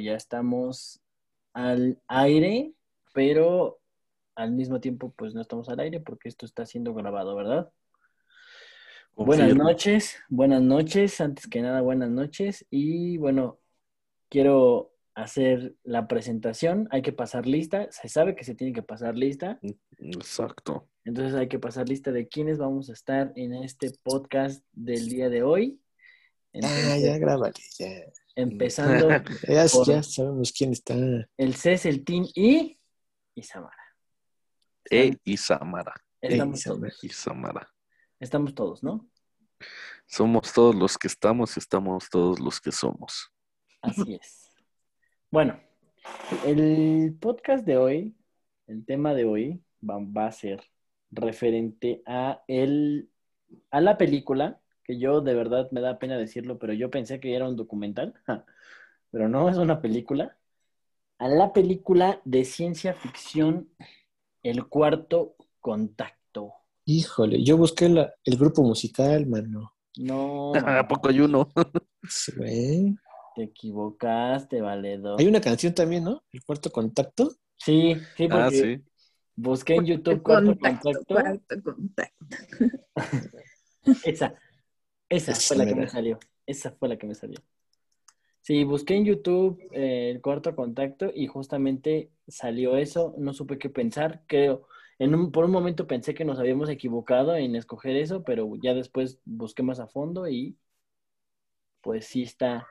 Ya estamos al aire, pero al mismo tiempo pues no estamos al aire porque esto está siendo grabado, ¿verdad? Buenas noches, buenas noches, antes que nada buenas noches y bueno, quiero hacer la presentación, hay que pasar lista, se sabe que se tiene que pasar lista, Exacto. entonces hay que pasar lista de quiénes vamos a estar en este podcast del día de hoy. Ah, ya grábale, ya. Empezando Ya, Por- ya sabemos quién está. el CES, el Team y Isamara. E y Samara. Estamos todos, Y Samara. estamos todos, ¿no? Somos todos los que estamos y estamos todos los que somos. Así es. Bueno, el podcast de hoy, el tema de hoy va, va a ser referente a, el, a la película, que yo de verdad me da pena decirlo, pero yo pensé que era un documental, pero no es una película, a la película de ciencia ficción El cuarto contacto. Híjole, yo busqué la- el grupo musical, mano. No, ¿A poco hay uno? Sí, te equivocaste, valedor. Hay una canción también, ¿no? El cuarto contacto. Sí, sí, porque Ah, sí. busqué en YouTube cuarto contacto. cuarto contacto. Esa Esa fue la que me salió. Esa fue la que me salió. Sí, busqué en YouTube eh, el cuarto contacto y justamente salió eso. No supe qué pensar. Creo, en un, por un momento pensé que nos habíamos equivocado en escoger eso, pero ya después busqué más a fondo y pues sí está.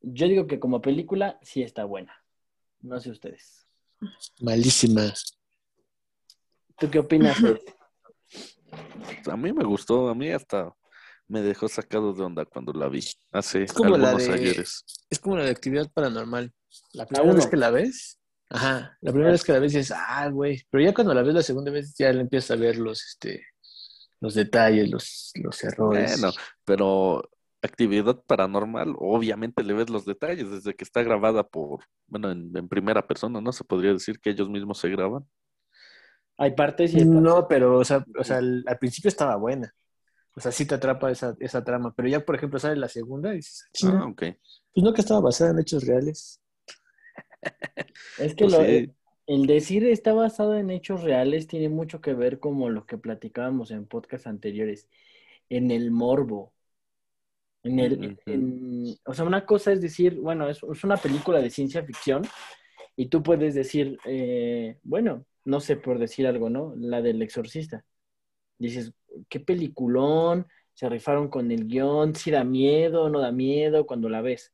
Yo digo que como película sí está buena. No sé ustedes. Malísima. ¿Tú qué opinas? Ed? A mí me gustó, a mí hasta me dejó sacado de onda cuando la vi hace Es como la algunos de- ayeres. Es como la de actividad paranormal. La primera uno. vez que la ves, ajá, la primera vez que la ves dices, ah, güey. Pero ya cuando la ves la segunda vez ya le empiezas a ver los, este, los detalles, los, los errores. Bueno, pero actividad paranormal, obviamente le ves los detalles desde que está grabada por, bueno, en, en primera persona, ¿no? Se podría decir que ellos mismos se graban. Hay partes y hay partes. No, pero, o sea, o sea, al, al principio estaba buena. O sea, sí te atrapa esa, esa trama. Pero ya, por ejemplo, sale la segunda y dices, "Chinga, Ah, ok. pues no que estaba basada en hechos reales. Es que Pues lo- sí. el decir está basado en hechos reales tiene mucho que ver como lo que platicábamos en podcasts anteriores, en el morbo. En el, en- o sea, una cosa es decir, bueno, es, es una película de ciencia ficción y tú puedes decir, eh, bueno, no sé por decir algo, ¿no? La del exorcista. Dices, qué peliculón, se rifaron con el guion, si da miedo, no da miedo cuando la ves.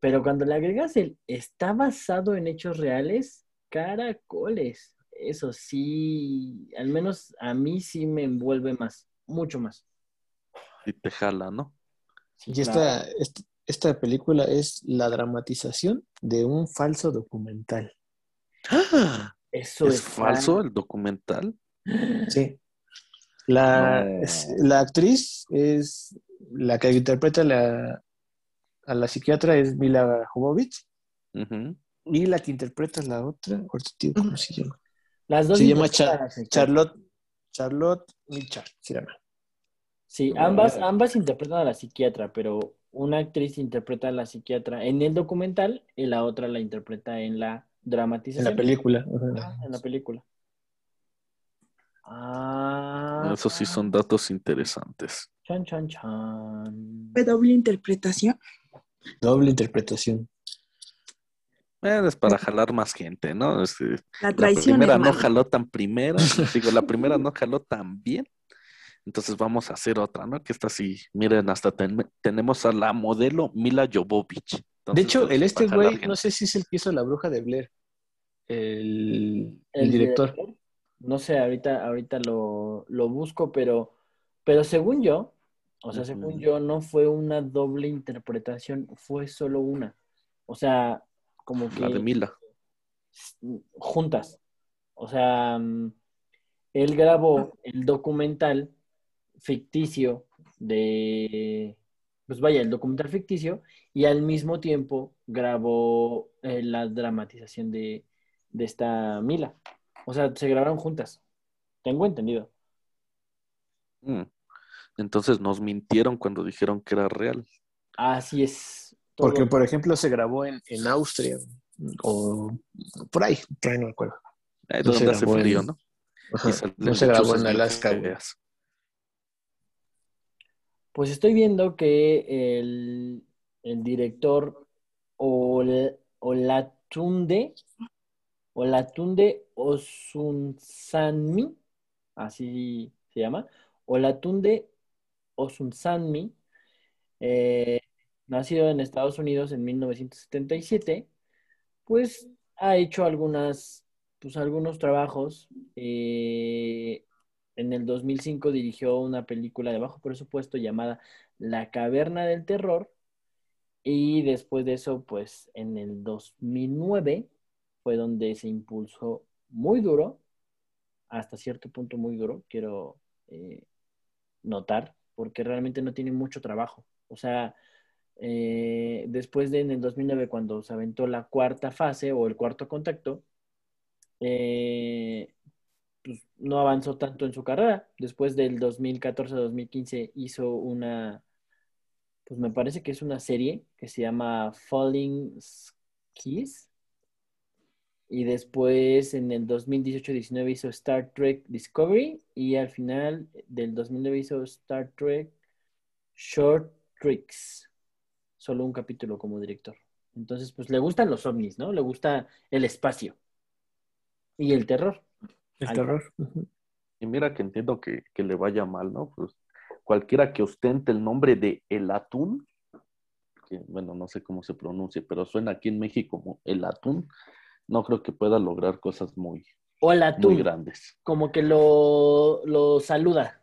Pero cuando le agregas el está basado en hechos reales, caracoles. Eso sí, al menos a mí sí me envuelve más, mucho más. Y te jala, ¿no? Sí, Y esta, esta, esta película es la dramatización de un falso documental. ¡Ah! Eso ¿Es está- falso el documental? Sí. La, No. es- la actriz es la que interpreta la, a la psiquiatra es Mila Jovovich y la que interpreta a la otra, cómo se llama. Las dos Se llama Char- la psiquiatra. Charlotte Charlotte Mitchell se llama. Sí, ambas, ambas interpretan a la psiquiatra, pero una actriz interpreta a la psiquiatra en el documental y la otra la interpreta en la En dramatización. la película. Ajá. Ah, en la película. Ah, Esos sí son datos interesantes. Chan, chan, chan. Fue doble interpretación. Doble interpretación. Eh, es para jalar más gente, ¿no? Este, La primera no jaló tan primera, digo, la primera no jaló tan bien. Entonces vamos a hacer otra, ¿no? Que esta sí, miren, hasta ten- tenemos a la modelo Mila Jovovich. De hecho, el este güey, no sé si es el que hizo la bruja de Blair. El, el El director. No sé, ahorita, ahorita lo, lo busco, pero, pero según yo, o sea, según yo, no fue una doble interpretación, fue solo una. O sea, como que La de Mila. juntas. O sea, mm, él grabó el documental ficticio de, pues vaya, el documental ficticio y al mismo tiempo grabó eh, la dramatización de, de esta Mila. O sea, se grabaron juntas. Tengo entendido. Mm. Entonces nos mintieron cuando dijeron que era real. Así es. todo- Porque, por ejemplo, se grabó en, en Austria o por ahí, por ahí no me acuerdo. Ahí No se donde hace grabó en- frío, ¿no? Ajá, No se grabó en Alaska, güey. Pues estoy viendo que el, el director Ol- Olatunde, Olatunde Osunsanmi, así se llama, Olatunde Osunsanmi, eh, nacido en Estados Unidos en 1977, pues ha hecho pues algunos trabajos. eh, en el 2005 dirigió una película de bajo presupuesto llamada La Caverna del Terror. Y después de eso, pues en el 2009 fue donde se impulsó muy duro, hasta cierto punto muy duro, quiero eh, notar, porque realmente no tiene mucho trabajo. O sea, eh, después de en el 2009, cuando se aventó la cuarta fase o el cuarto contacto, eh, pues, no avanzó tanto en su carrera. Después del 2014-2015 hizo una, pues me parece que es una serie que se llama Falling Skies. Y después en el 2018-19 hizo Star Trek Discovery y al final del 2009 hizo Star Trek Short Tricks. Solo un capítulo como director. Entonces, pues le gustan los ovnis, ¿no? Le gusta el espacio y el terror. El terror. Y mira que entiendo que, que le vaya mal, ¿no? Pues cualquiera que ostente el nombre de el atún, que bueno, no sé cómo se pronuncie, pero suena aquí en México como el atún, no creo que pueda lograr cosas muy, Hola, tú. muy grandes. Como que lo, lo saluda.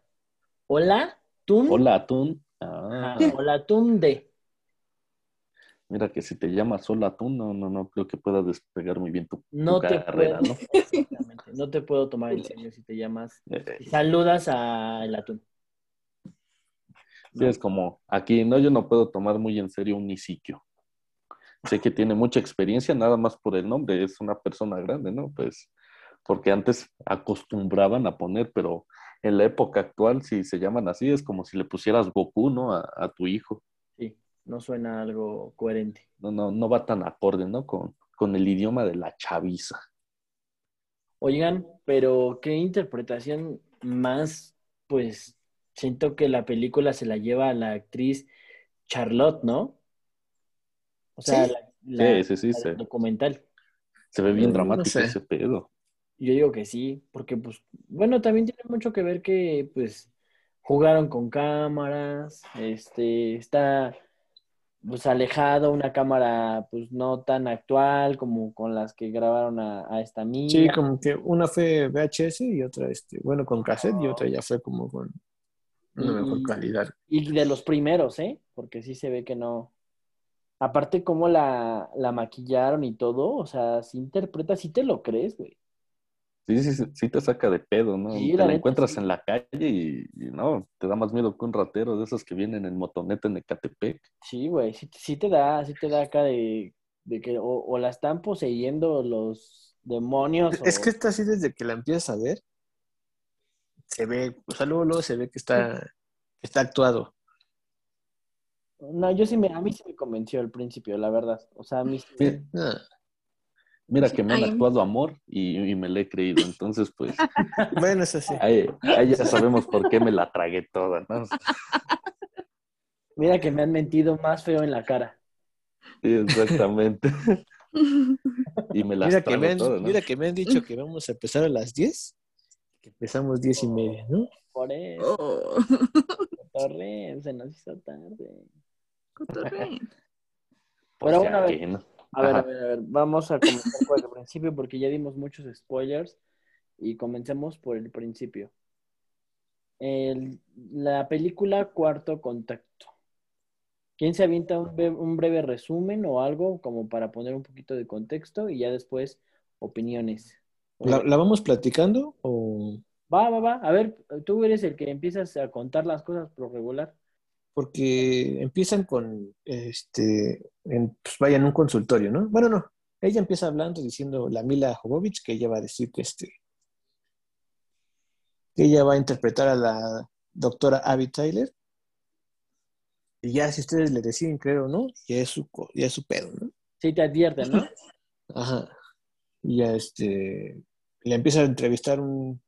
Hola, tú. Hola atún. Ah, Hola, tunde. mira que si te llamas Hola atún, no, no, no creo que puedas despegar muy bien tu, tu No te carrera, puedo. ¿no? Exactamente, No te puedo tomar en serio si te llamas. Eh, si saludas al atún. Sí, es como aquí, no, yo no puedo tomar muy en serio un Isiquio. Sé que tiene mucha experiencia, nada más por el nombre, es una persona grande, ¿no? Pues, porque antes acostumbraban a poner, pero en la época actual, si se llaman así, es como si le pusieras Goku, ¿no? A, a tu hijo. Sí, no suena algo coherente. No, no, no va tan acorde, ¿no? Con, con el idioma de la chaviza. Oigan, pero qué interpretación más, pues siento que la película se la lleva a la actriz Charlotte, ¿no? O sea, Sí. la, la- sí, sí, sí, la se, del documental. se ve bien no dramático sé. ese pedo. Yo digo que sí, porque pues, bueno, también tiene mucho que ver que pues jugaron con cámaras, este, está pues alejado, una cámara pues no tan actual como con las que grabaron a, a esta niña. Sí, como que una fue VHS y otra, este, bueno, con cassette y otra ya fue como con una Y- mejor calidad. Y de los primeros, ¿eh? Porque sí se ve que no. Aparte, cómo la, la maquillaron y todo, o sea, si interpreta, si te lo crees, güey. Sí, sí, sí, sí te saca de pedo, ¿no? Sí, te la la neta, encuentras sí. en la calle y, y no, te da más miedo que un ratero de esos que vienen en motoneta en Ecatepec. Sí, güey, sí, sí te da, sí te da acá de, de que o, o la están poseyendo los demonios. Es o- que esta sí, desde que la empiezas a ver, se ve, o sea, luego, luego se ve que está, que está actuado. No, yo sí me, a mí sí me convenció al principio, la verdad. O sea, a mí sí me-. Ah, Mira Sí, que me han actuado amor y, y me le he creído. Entonces, pues, Bueno, eso sí. ahí, ahí ya sabemos por qué me la tragué toda, ¿no? Mira que me han mentido más feo en la cara. Sí, exactamente. Y me las Mira que, trago me han, todas, ¿no? mira que me han dicho que vamos a empezar a las 10, que empezamos 10 y media, ¿no? Por eso, Oh, torre, se nos hizo tarde. Pero ya bueno, a ver. que, ¿no? A ver, a ver, a ver, vamos a comenzar por el principio porque ya dimos muchos spoilers y comencemos por el principio. El- la película Cuarto Contacto. ¿Quién se avienta un, un breve resumen o algo como para poner un poquito de contexto y ya después opiniones? ¿La, la vamos platicando o...? Va, va, va. A ver, tú eres el que empiezas a contar las cosas por regular. Porque empiezan con, este, en, pues vaya en un consultorio, ¿no? Bueno, no. Ella empieza hablando diciendo la Mila Jovovich que ella va a decir que este, que ella va a interpretar a la doctora Abby Tyler. Y ya si ustedes le deciden creer o no, ya es su, ya es su pedo, ¿no? Sí, te advierten, ¿no? Ajá. Y ya este, le empieza a entrevistar un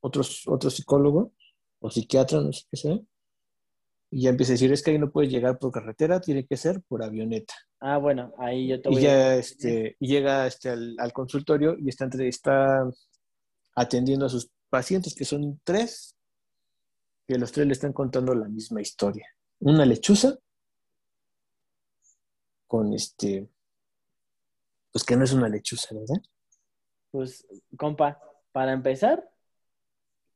otro, otro psicólogo o psiquiatra, no sé qué sea. Y ya empieza a decir, es que ahí no puedes llegar por carretera, tiene que ser por avioneta. Ah, bueno, ahí yo te Y voy a... ya este, y llega este, al, al consultorio y está, entre- está atendiendo a sus pacientes, que son tres, que los tres le están contando la misma historia. Una lechuza con este, pues que no es una lechuza, ¿verdad? Pues, compa, para empezar,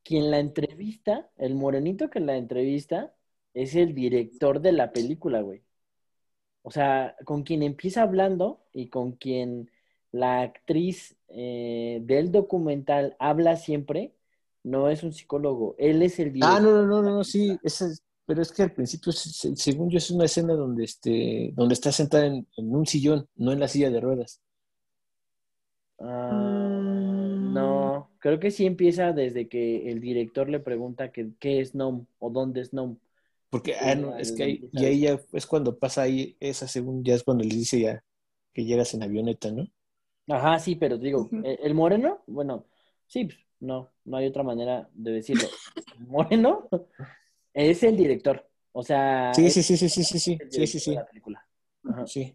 quien la entrevista, el morenito que la entrevista, es el director de la película, güey. O sea, con quien empieza hablando y con quien la actriz eh, del documental habla siempre, no es un psicólogo, él es el director. Ah, no, no, no, no, no, sí, es- pero es que al principio, se- se- según yo, es una escena donde, este, donde está sentada en, en un sillón, no en la silla de ruedas. Ah, Mm. no, creo que sí empieza desde que el director le pregunta que, qué es NOM o dónde es NOM. Porque Sí, ah, no, es que ahí, y ahí ya es cuando pasa ahí, esa según ya es cuando le dice ya que llegas en avioneta, ¿no? Ajá, sí, pero digo, Ujú. ¿el, moreno? Bueno, sí, pues, no, no hay otra manera de decirlo. El moreno es el director. O sea, Sí, sí, sí, sí, sí, sí, sí, sí, sí, sí, la película. Ajá. sí.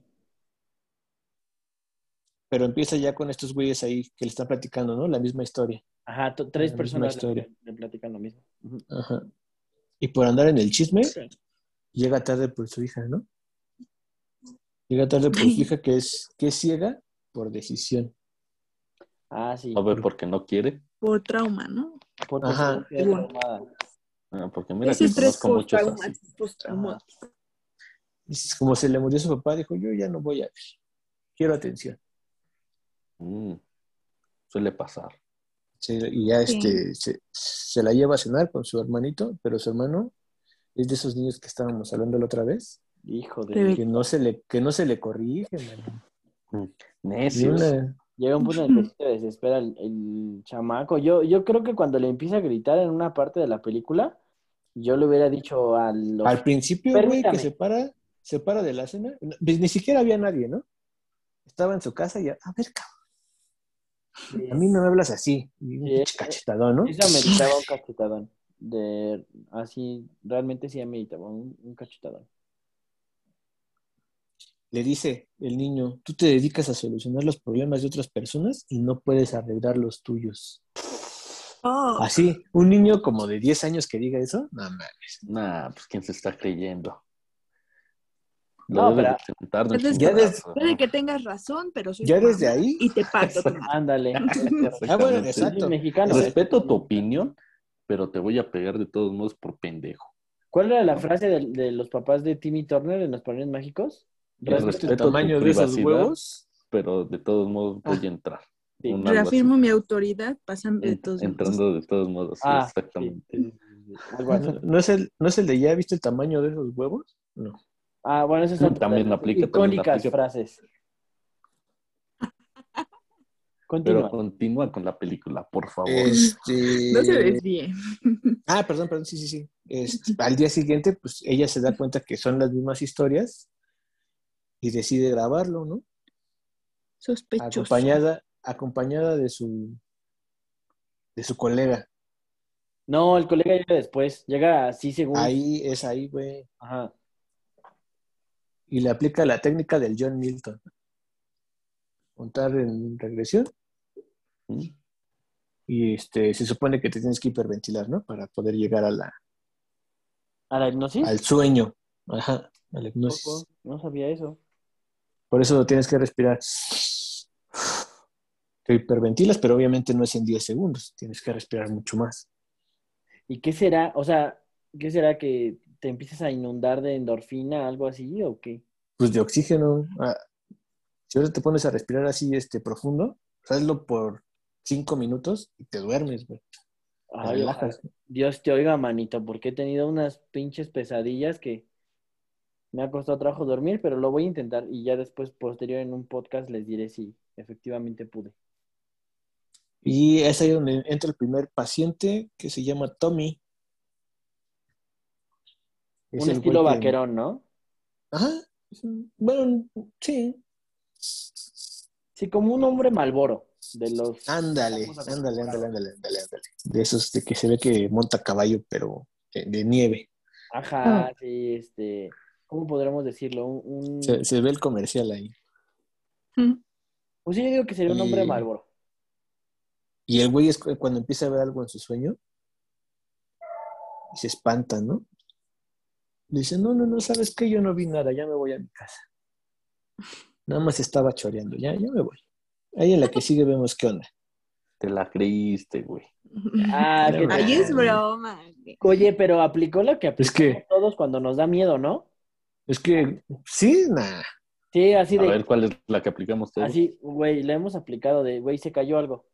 Pero empieza ya con estos güeyes ahí que le están platicando, ¿no? La misma historia. Ajá, tres La personas le, le platican lo mismo. Ajá. Y por andar en el chisme, llega tarde por su hija, ¿no? Llega tarde por su hija que es, que es ciega por decisión. Ah, sí. A ver, porque no quiere. Por trauma, ¿no? Por Ajá. Ah, porque mira Es que estrés conozco muchos así. postraumático. como se le murió su papá, dijo, yo ya no voy a ver. Quiero atención. Mm, suele pasar. Sí, y ya Sí. este, se, se la lleva a cenar con su hermanito, pero su hermano es de esos niños que estábamos hablando la otra vez, Hijo de... Que no se le, que no se le corrige, man. Necios. una- Llega un punto en el que se desespera el, el chamaco. Yo, yo creo que cuando le empieza a gritar en una parte de la película, yo le hubiera dicho a los... Al principio, güey, que se para, se para de la cena, pues, ni siquiera había nadie, ¿no? Estaba en su casa y, a ver, cabrón, a mí no me hablas así. Sí, eh, cachetadón, ¿no? Eso ameritaba un cachetadón. De, así, realmente sí ameritaba un, un cachetadón. Le dice el niño, tú te dedicas a solucionar los problemas de otras personas y no puedes arreglar los tuyos. Oh, Así, un niño como de 10 años que diga eso, no mames. Nah, pues quién se está creyendo. No, Lo debe pero- de Ya desde- puede ¿no? que tengas razón, pero soy Ya desde ahí. Y te parto. Ándale. Ah, bueno, exacto. Mexicano. Respeto tu opinión, pero te voy a pegar de todos modos por pendejo. ¿Cuál era la frase de, de los papás de Timmy Turner en los Padrinos Mágicos? Respeto- ¿Viste el tamaño de esos huevos? Pero de todos modos voy Ah. a entrar. Sí. Reafirmo mi autoridad pasando de todos modos. entrando de todos modos, sí, Ah, exactamente. sí. ¿No es, el, ¿No es el de ya viste el tamaño de esos huevos? No. Ah, bueno, esas son También aplica, también icónicas aplica. frases. Pero Continúa. continúa con la película, por favor. Este... No se desvíe. Ah, perdón, perdón, sí, sí, sí. Este, al día siguiente, pues ella se da cuenta que son las mismas historias y decide grabarlo, ¿no? Sospechoso. Acompañada, acompañada de su de su colega. No, el colega llega después. Llega así según. Ahí es ahí, güey. Ajá. Y le aplica la técnica del John Milton. Contar en regresión y este se supone que te tienes que hiperventilar, ¿no? Para poder llegar a la, ¿A la hipnosis? al sueño. Ajá, a la hipnosis. No sabía eso. Por eso tienes que respirar. Te hiperventilas, pero obviamente no es en 10 segundos. Tienes que respirar mucho más. ¿Y qué será? O sea, ¿qué será que te empiezas a inundar de endorfina, algo así, o qué? Pues de oxígeno. ah, si ahora te pones a respirar así este, profundo, hazlo por 5 minutos y te duermes, güey. Te Ay, relajas. Dios te oiga, manito, porque he tenido unas pinches pesadillas que me ha costado trabajo dormir, pero lo voy a intentar y ya después, posterior en un podcast, les diré si efectivamente pude. Y es ahí donde entra el primer paciente que se llama Tommy. Es Un estilo que- vaquerón, ¿no? Ajá. Bueno, sí. Sí, como un hombre malboro de los... Ándale, ándale, ándale, ándale, ándale, ándale. De esos de que se ve que monta caballo, pero de, de nieve. Ajá, sí, este... ¿Cómo podríamos decirlo? Un, un- Se, se ve el comercial ahí. Mm. Pues sí, yo digo que sería un hombre Y- malboro. Y el güey es cu- cuando empieza a ver algo en su sueño y se espanta, ¿no? Dice, no, no, no, ¿sabes qué? Yo no vi nada, ya me voy a mi casa. Nada más estaba choreando, ya, ya me voy. Ahí en la que sigue vemos qué onda. Te la creíste, güey. Ah, que. Ahí es broma. güey. Oye, pero aplicó lo que aplicamos que- todos cuando nos da miedo, ¿no? Es que, sí, nada. Sí, así A de... ver cuál es la que aplicamos todos. Así, güey, le hemos aplicado de, güey, se cayó algo.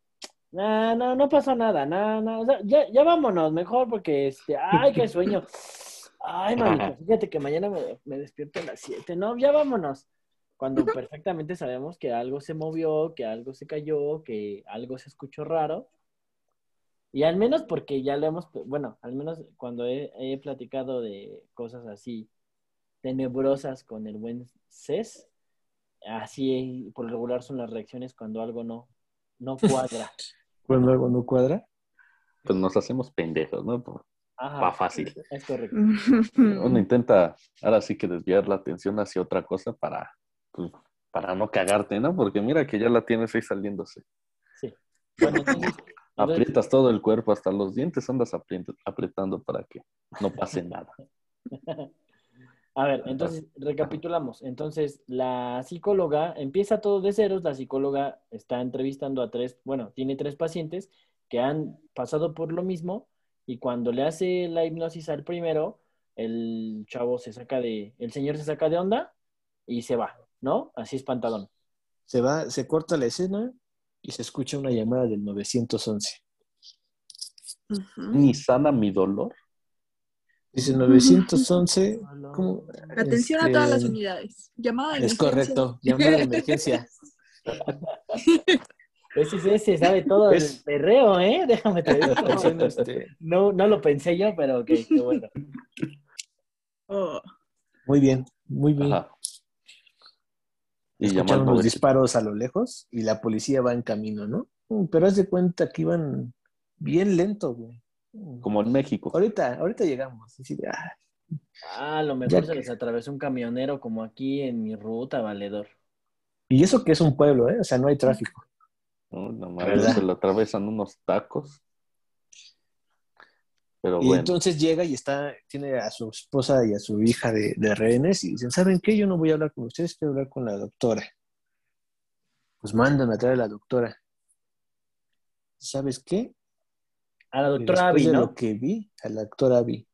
No, no, no pasó nada, no, no, o sea, ya, ya vámonos, mejor porque, este, ay, qué sueño. Ay, mamita, fíjate que mañana me, me despierto a las 7, no, ya vámonos. Cuando perfectamente sabemos que algo se movió, que algo se cayó, que algo se escuchó raro. Y al menos porque ya lo hemos, bueno, al menos cuando he, he platicado de cosas así tenebrosas con el buen Cés, así por regular son las reacciones cuando algo no, no cuadra. Cuando algo no cuadra. Pues nos hacemos pendejos, ¿no? Ajá, fácil. es correcto. Uno intenta ahora sí que desviar la atención hacia otra cosa para, pues, para no cagarte, ¿no? Porque mira que ya la tienes ahí saliéndose. Sí. Bueno, entonces, Aprietas todo el cuerpo, hasta los dientes andas apretando para que no pase nada. a ver, entonces recapitulamos. Entonces, la psicóloga empieza todo de ceros. La psicóloga está entrevistando a tres, bueno, tiene tres pacientes que han pasado por lo mismo y cuando le hace la hipnosis al primero, el chavo se saca de, el señor se saca de onda y se va, ¿no? Así espantadón. Se va, se corta la escena y se escucha una llamada del 911. Ujú. Ni sana mi dolor. Dice 911, ¿cómo? Atención a todas las Este, unidades. Llamada de Es emergencia. correcto, llamada de emergencia. Ese, ese, ese sabe todo Es- el perreo, ¿eh? Déjame te digo. Atención, este, No, no lo pensé yo, pero ok, qué bueno. Oh. muy bien, muy bien. Ajá. Y Escucharon unos disparos a lo lejos y la policía va en camino, ¿no? Mm, Pero haz de cuenta que iban bien lento, güey. Mm. como en México. Ahorita, ahorita llegamos. Así de, ah, Ah, a lo mejor Ya se que- les atravesó un camionero como aquí en mi ruta, valedor. Y eso que es un pueblo, ¿eh? O sea, no hay tráfico. ¿No? Nada La verdad. más se le atravesan unos tacos. Pero Y bueno, entonces llega y está, tiene a su esposa y a su hija de, de rehenes y dicen, ¿saben qué? Yo no voy a hablar con ustedes, quiero hablar con la doctora. Pues mandan a traer a la doctora. ¿Sabes qué? A la doctora Después Abby, de ¿no? lo que vi, a la doctora Abby,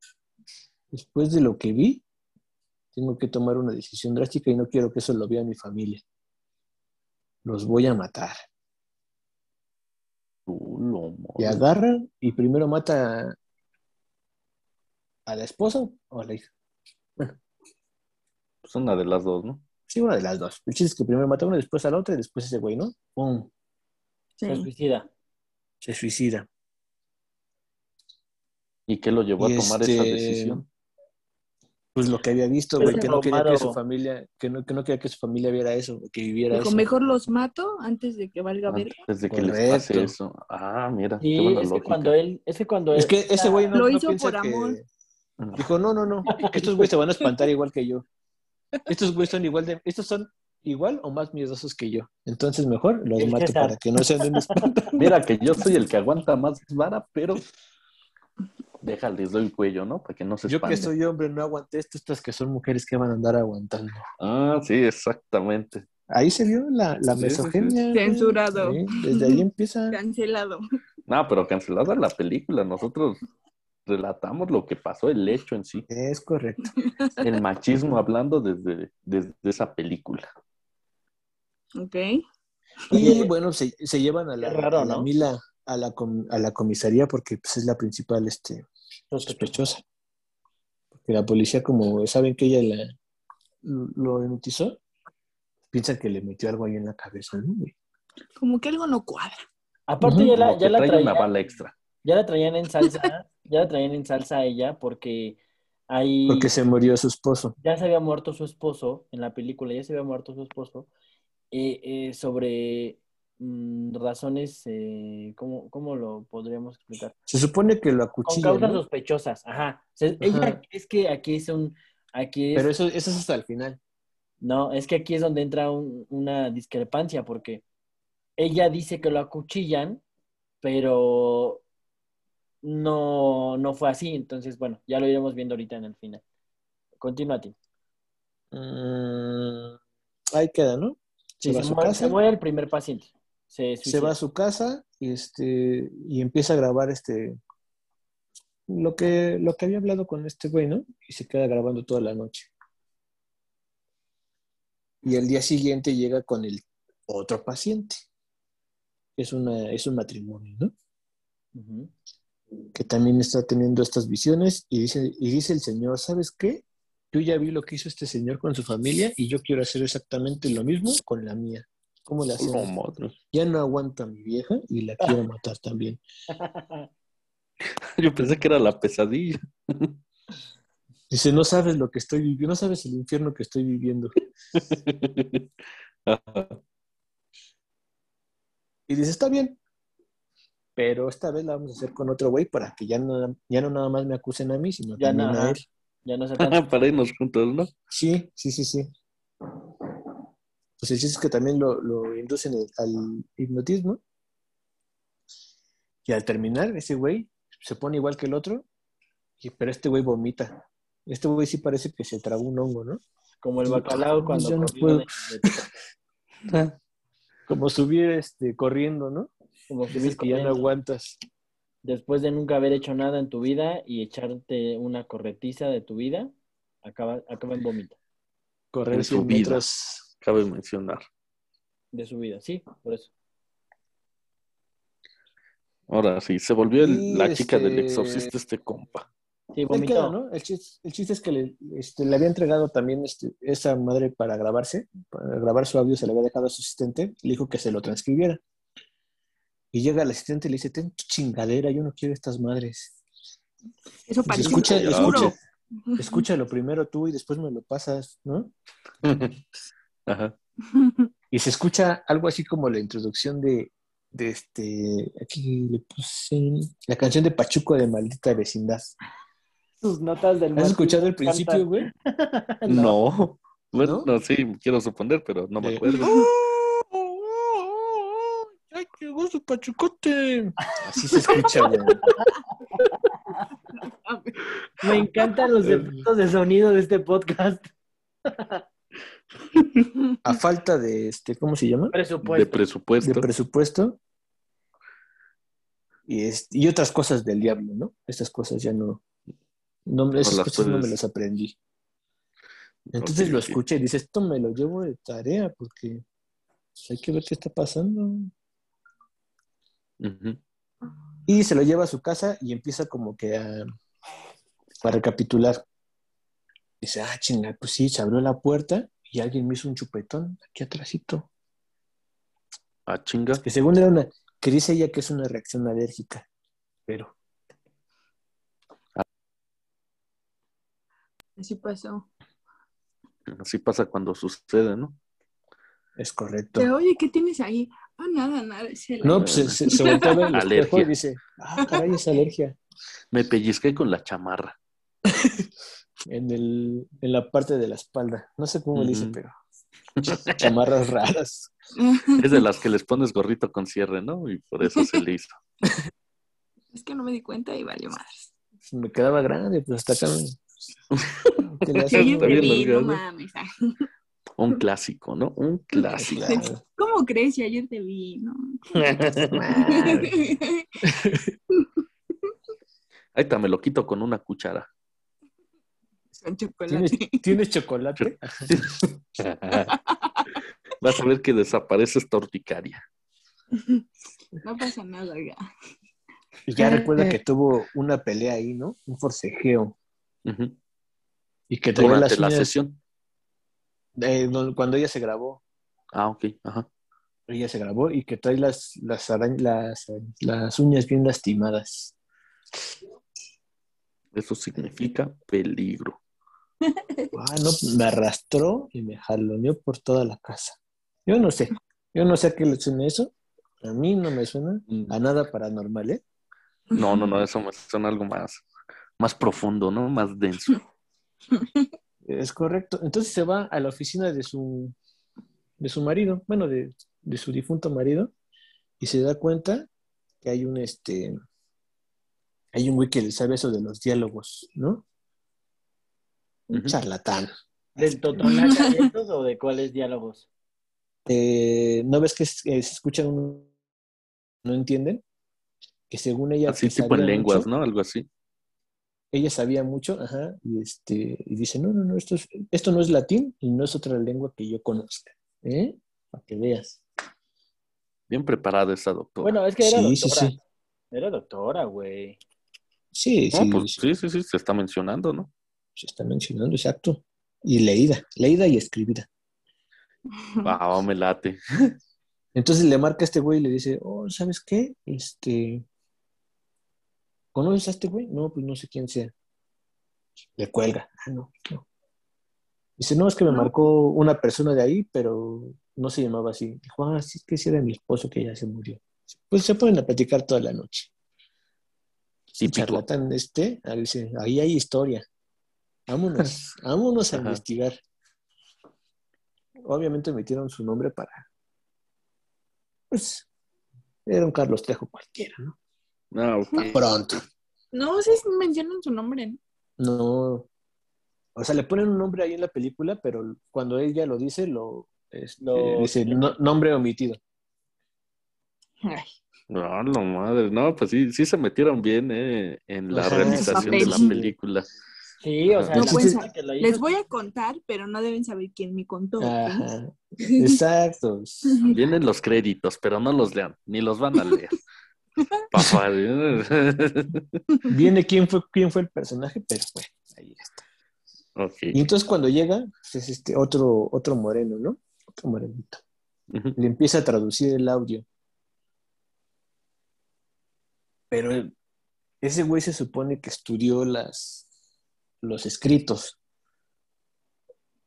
después de lo que vi, tengo que tomar una decisión drástica y no quiero que eso lo vea mi familia. Los voy a matar. Y agarran y primero mata a, la esposa o a la hija. pues una de las dos, ¿no? Sí, una de las dos. El chiste es que primero mata a una, después a la otra y después ese güey, ¿no? ¡Pum! Se suicida. Se suicida. ¿Y qué lo llevó Y a tomar esa este, decisión? Pues lo que había visto, Pero güey, que no quería que su familia, que no, que no quería que su familia viera eso, que viviera Dijo, eso. mejor los mato antes de que valga verga. Antes de que les pase Correcto. eso. Ah, mira, qué Sí, buena es que cuando él, es que cuando Es él- que ese güey no, Lo no hizo piensa por que- amor. Dijo, no, no, no, que estos güeyes se van a espantar igual que yo. Estos güeyes son igual de, estos son igual o más miedosos que yo. Entonces mejor los mato para que no se anden espantando. Mira que yo soy el que aguanta más vara, pero déjales doy el cuello, ¿no? Para que no se Yo que espanten. soy hombre no aguanté esto, estas que son mujeres que van a andar aguantando. Ah, sí, exactamente. Ahí se vio la, la Sí, sí, misoginia. Censurado. Sí, desde ahí empieza. Cancelado. No, pero cancelada la película. Nosotros relatamos lo que pasó, el hecho en sí. Es correcto. El machismo hablando desde, desde esa película. Ok. Y bueno, se, se llevan a la, raro, a la ¿no? Mila a la, com- a la comisaría porque pues, es la principal este, sospechosa. Porque la policía, como saben que ella la, lo hipnotizó, piensan que le metió algo ahí en la cabeza, ¿no? Como que algo no cuadra. Aparte ya la, ya la traían, una bala extra. ya la traían en salsa, ya la traían en salsa a ella porque Ahí Porque se murió su esposo. ya se había muerto su esposo, en la película ya se había muerto su esposo, eh, eh, sobre mm, razones, eh, ¿cómo, cómo lo podríamos explicar? Se supone que lo Con acuchillan, causas ¿no? sospechosas, ajá. O sea, ella, Ajá. es que aquí es un, aquí es, Pero eso, eso es hasta el final. no, es que aquí es donde entra un- una discrepancia, porque ella dice que lo acuchillan, pero no, no fue así. Entonces, bueno, ya lo iremos viendo ahorita en el final. Continúa a ti. Mm, ahí queda, ¿no? Sí, se se, muere, se muere el primer paciente. Se, va a su casa y este y empieza a grabar este lo que lo que había hablado con este güey, ¿no? Y se queda grabando toda la noche. Y al día siguiente llega con el otro paciente. Es una es un matrimonio, ¿no? Que también está teniendo estas visiones y dice y dice el señor, ¿sabes qué? Yo ya vi lo que hizo este señor con su familia y yo quiero hacer exactamente lo mismo con la mía. ¿Cómo le No, hacemos? madre. Ya no aguanto a mi vieja y la quiero matar también. Yo pensé que era la pesadilla. Dice, no sabes lo que estoy viviendo, no sabes el infierno que estoy viviendo. Y dice, está bien, pero esta vez la vamos a hacer con otro güey para que ya no, ya no nada más me acusen a mí, sino Ya también no, a él. Ya no se. Para irnos juntos, ¿no? Sí, sí, sí, sí. Pues el chiste es que también lo, lo inducen el- al hipnotismo. Y al terminar, ese güey se pone igual que el otro, y, pero este güey vomita. Este güey sí parece que se tragó un hongo, ¿no? Como el bacalao cuando Yo no puedo. de- Como subir este, corriendo, ¿no? como Dices subir que ya no corriendo. aguantas. Después de nunca haber hecho nada en tu vida y echarte una corretiza de tu vida, acaba, acaba en vómito Correr En su 100 vida. metros. Cabe mencionar. de su vida. Sí, por eso. Ahora sí, se volvió el- la chica del este, exorcista este compa. Sí, vomitó. ¿no? El chiste, el chiste es que le, este, le había entregado también este, esa madre para grabarse, para grabar su audio, se le había dejado a su asistente, le dijo que se lo transcribiera. Y llega el asistente y le dice, ten tu chingadera, yo no quiero estas madres. Eso parece escucha, escucha, escúchalo primero tú y después me lo pasas, ¿no? Ajá. Y se escucha algo así como la introducción de, de este, aquí le puse la canción de Pachuco de Maldita Vecindad. Sus notas del ¿Has Martín escuchado el principio, güey? No. Bueno, ¿No? no, sí, quiero suponer, pero no me acuerdo. ¡Ay, llegó su pachucote! Así se escucha, güey. Me encantan los efectos de sonido de este podcast. A falta de, este, ¿cómo se llama? De Presupuesto. presupuesto. De presupuesto. Y, es- y otras cosas del diablo, ¿no? Estas cosas ya no. no esas las cosas no me las aprendí. Entonces lo escuché y dice, esto me lo llevo de tarea porque pues, hay que ver qué está pasando. Y se lo lleva a su casa y empieza como que a, a recapitular. Dice, ah, chinga, pues sí, se abrió la puerta y alguien me hizo un chupetón aquí atrásito. Ah, chinga. Que según era una, que dice ella que es una reacción alérgica. Pero Así pasó. Así pasa cuando sucede, ¿no? es correcto. Pero, oye, ¿qué tienes ahí? Ah, nada, nada. No, pues se, se, se voltea el Alergia. y dice, ah, caray, es alergia. Me pellizqué con la chamarra. En, el, en la parte de la espalda. No sé cómo le dice, pero chamarras raras. Es de las que les pones gorrito con cierre, ¿no? Y por eso se le hizo. Es que no me di cuenta y valió más. Me quedaba grande, pues hasta acá. mames. Un clásico, ¿no? Un clásico. ¿Cómo crees si ayer te vi? No. Ahí está, me lo quito con una cuchara. Con ¿Tienes, chocolate. ¿Tienes chocolate? Vas a ver que desaparece esta urticaria. No pasa nada, ya. Y ya recuerda que tuvo una pelea ahí, ¿no? Un forcejeo. Ujú. Y que traía Durante las la uñas sesión. eh, don- cuando ella se grabó. Ah, ok. Ajá. Ella se grabó y que trae las, las, las, las uñas bien lastimadas. Eso significa peligro. Ah, no, me arrastró y me jaloneó por toda la casa. Yo no sé, yo no sé a qué le suena eso. A mí no me suena Mm. a nada paranormal, ¿eh? No, no, no, eso me suena algo más, más profundo, ¿no? Más denso. Es correcto. Entonces se va a la oficina de su, de su marido, bueno, de, de su difunto marido, y se da cuenta que hay un, este, hay un güey que le sabe eso de los diálogos, ¿no? Un charlatán. ¿Del estos o de cuáles diálogos? Eh, ¿No ves que, es- que se escuchan uno, no entienden? Que según ella... Así tipo en lenguas, mucho, ¿no? Algo así. Ella sabía mucho, ajá, y, este, y dice, no, no, no, esto, es- esto no es latín y no es otra lengua que yo conozca, ¿eh? Para que veas. Bien preparada esa doctora. Bueno, es que era Sí, doctora. sí. Era doctora, güey. Sí, No, sí, pues sí, sí, sí, sí, se está mencionando, ¿no? Se está mencionando, exacto. Y leída, leída y escribida. Ah, me late. Entonces le marca a este güey y le dice, oh, ¿sabes qué? Este, ¿conoces a este güey? No, pues no sé quién sea. Le cuelga. Ah, no, no. Dice, no, es que me marcó una persona de ahí, pero no se llamaba así. Dijo, ah, sí, es que sí era mi esposo que ya se murió. Pues se ponen a platicar toda la noche. Sí, Típico. charlatán este, ah, dice, ahí hay historia. Vámonos, vámonos a Ajá. investigar. Obviamente metieron su nombre para, pues, era un Carlos Trejo cualquiera, ¿no? Ah, ok. Pronto. No, sí mencionan su nombre, ¿no? No. O sea, le ponen un nombre ahí en la película, pero cuando ella lo dice, lo, este, Lo- dice no- nombre omitido. Ay, No, no, madre. No, pues sí, sí se metieron bien eh, en la Ajá. realización de la película. Sí, o sea, No la pueden persona que la hizo- Les voy a contar, pero no deben saber quién me contó. Exacto. Vienen los créditos, pero no los lean, ni los van a leer. Papá. Viene quién fue, quién fue el personaje, pero bueno, ahí está. Y entonces cuando llega, pues, es este otro, otro moreno, ¿no? Otro morenito. Ujú. Le empieza a traducir el audio. Pero ese güey se supone que estudió las, los escritos,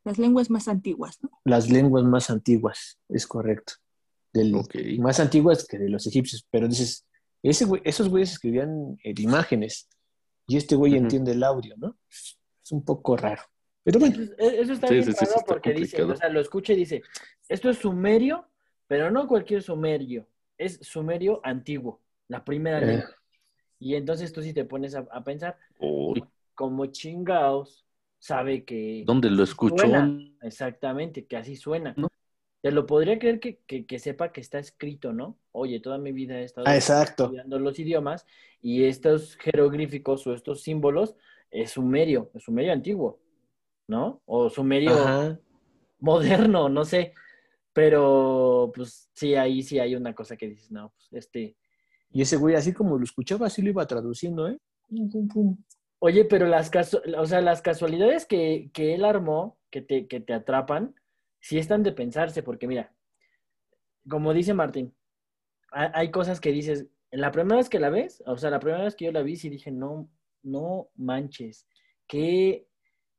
Las lenguas más antiguas, ¿no? las lenguas más antiguas, es correcto. Del- Ok. Más antiguas que de los egipcios. Pero dices, ese güey- esos güeyes escribían eh, imágenes y este güey entiende el audio, ¿no? Es un poco raro. Pero bueno, Eso, eso está Sí, bien sí, sí, sí, raro está porque dice, o sea, lo escucha y dice, esto es sumerio, pero no cualquier sumerio, es sumerio antiguo, la primera Eh. lengua. Y entonces tú sí te pones a, a pensar, como chingados sabe que ¿Dónde lo escuchó? suena, exactamente, que así suena. ¿No? Te lo podría creer que, que- que sepa que está escrito, ¿no? Oye, toda mi vida he estado ah, exacto. estudiando los idiomas y estos jeroglíficos o estos símbolos es sumerio, es sumerio antiguo, ¿no? O sumerio Ajá. moderno, no sé. Pero, pues sí, ahí sí hay una cosa que dices, no, pues este. Y ese güey, así como lo escuchaba, así lo iba traduciendo, ¿eh? Pum, pum, pum. Oye, pero las, casu- o sea, las casualidades que, que él armó, que te, que te atrapan, sí están de pensarse, porque mira, como dice Martín, ha- hay cosas que dices, la primera vez que la ves, o sea, la primera vez que yo la vi, sí dije, no, no manches, que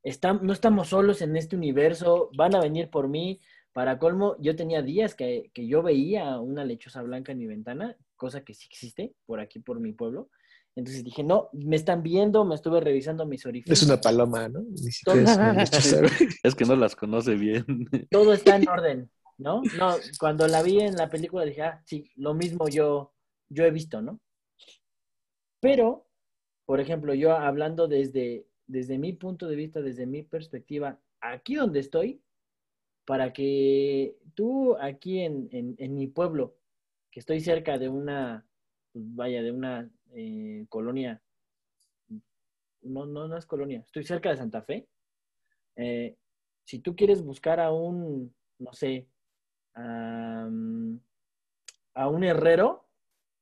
estam- no estamos solos en este universo, van a venir por mí. Para colmo, yo tenía días que, que yo veía una lechosa blanca en mi ventana, cosa que sí existe por aquí, por mi pueblo. Entonces dije, no, me están viendo, me estuve revisando mis orificios. Es una paloma, ¿no? Ni siquiera. Es que no las conoce bien. todo está en orden, ¿no? No, cuando la vi en la película dije, ah, sí, lo mismo yo, yo he visto, ¿no? Pero, por ejemplo, yo hablando desde, desde mi punto de vista, desde mi perspectiva, aquí donde estoy, para que tú aquí en, en, en mi pueblo, que estoy cerca de una, pues, vaya, de una eh, colonia, no, no, no es colonia, estoy cerca de Santa Fe, eh, si tú quieres buscar a un, no sé, a un herrero,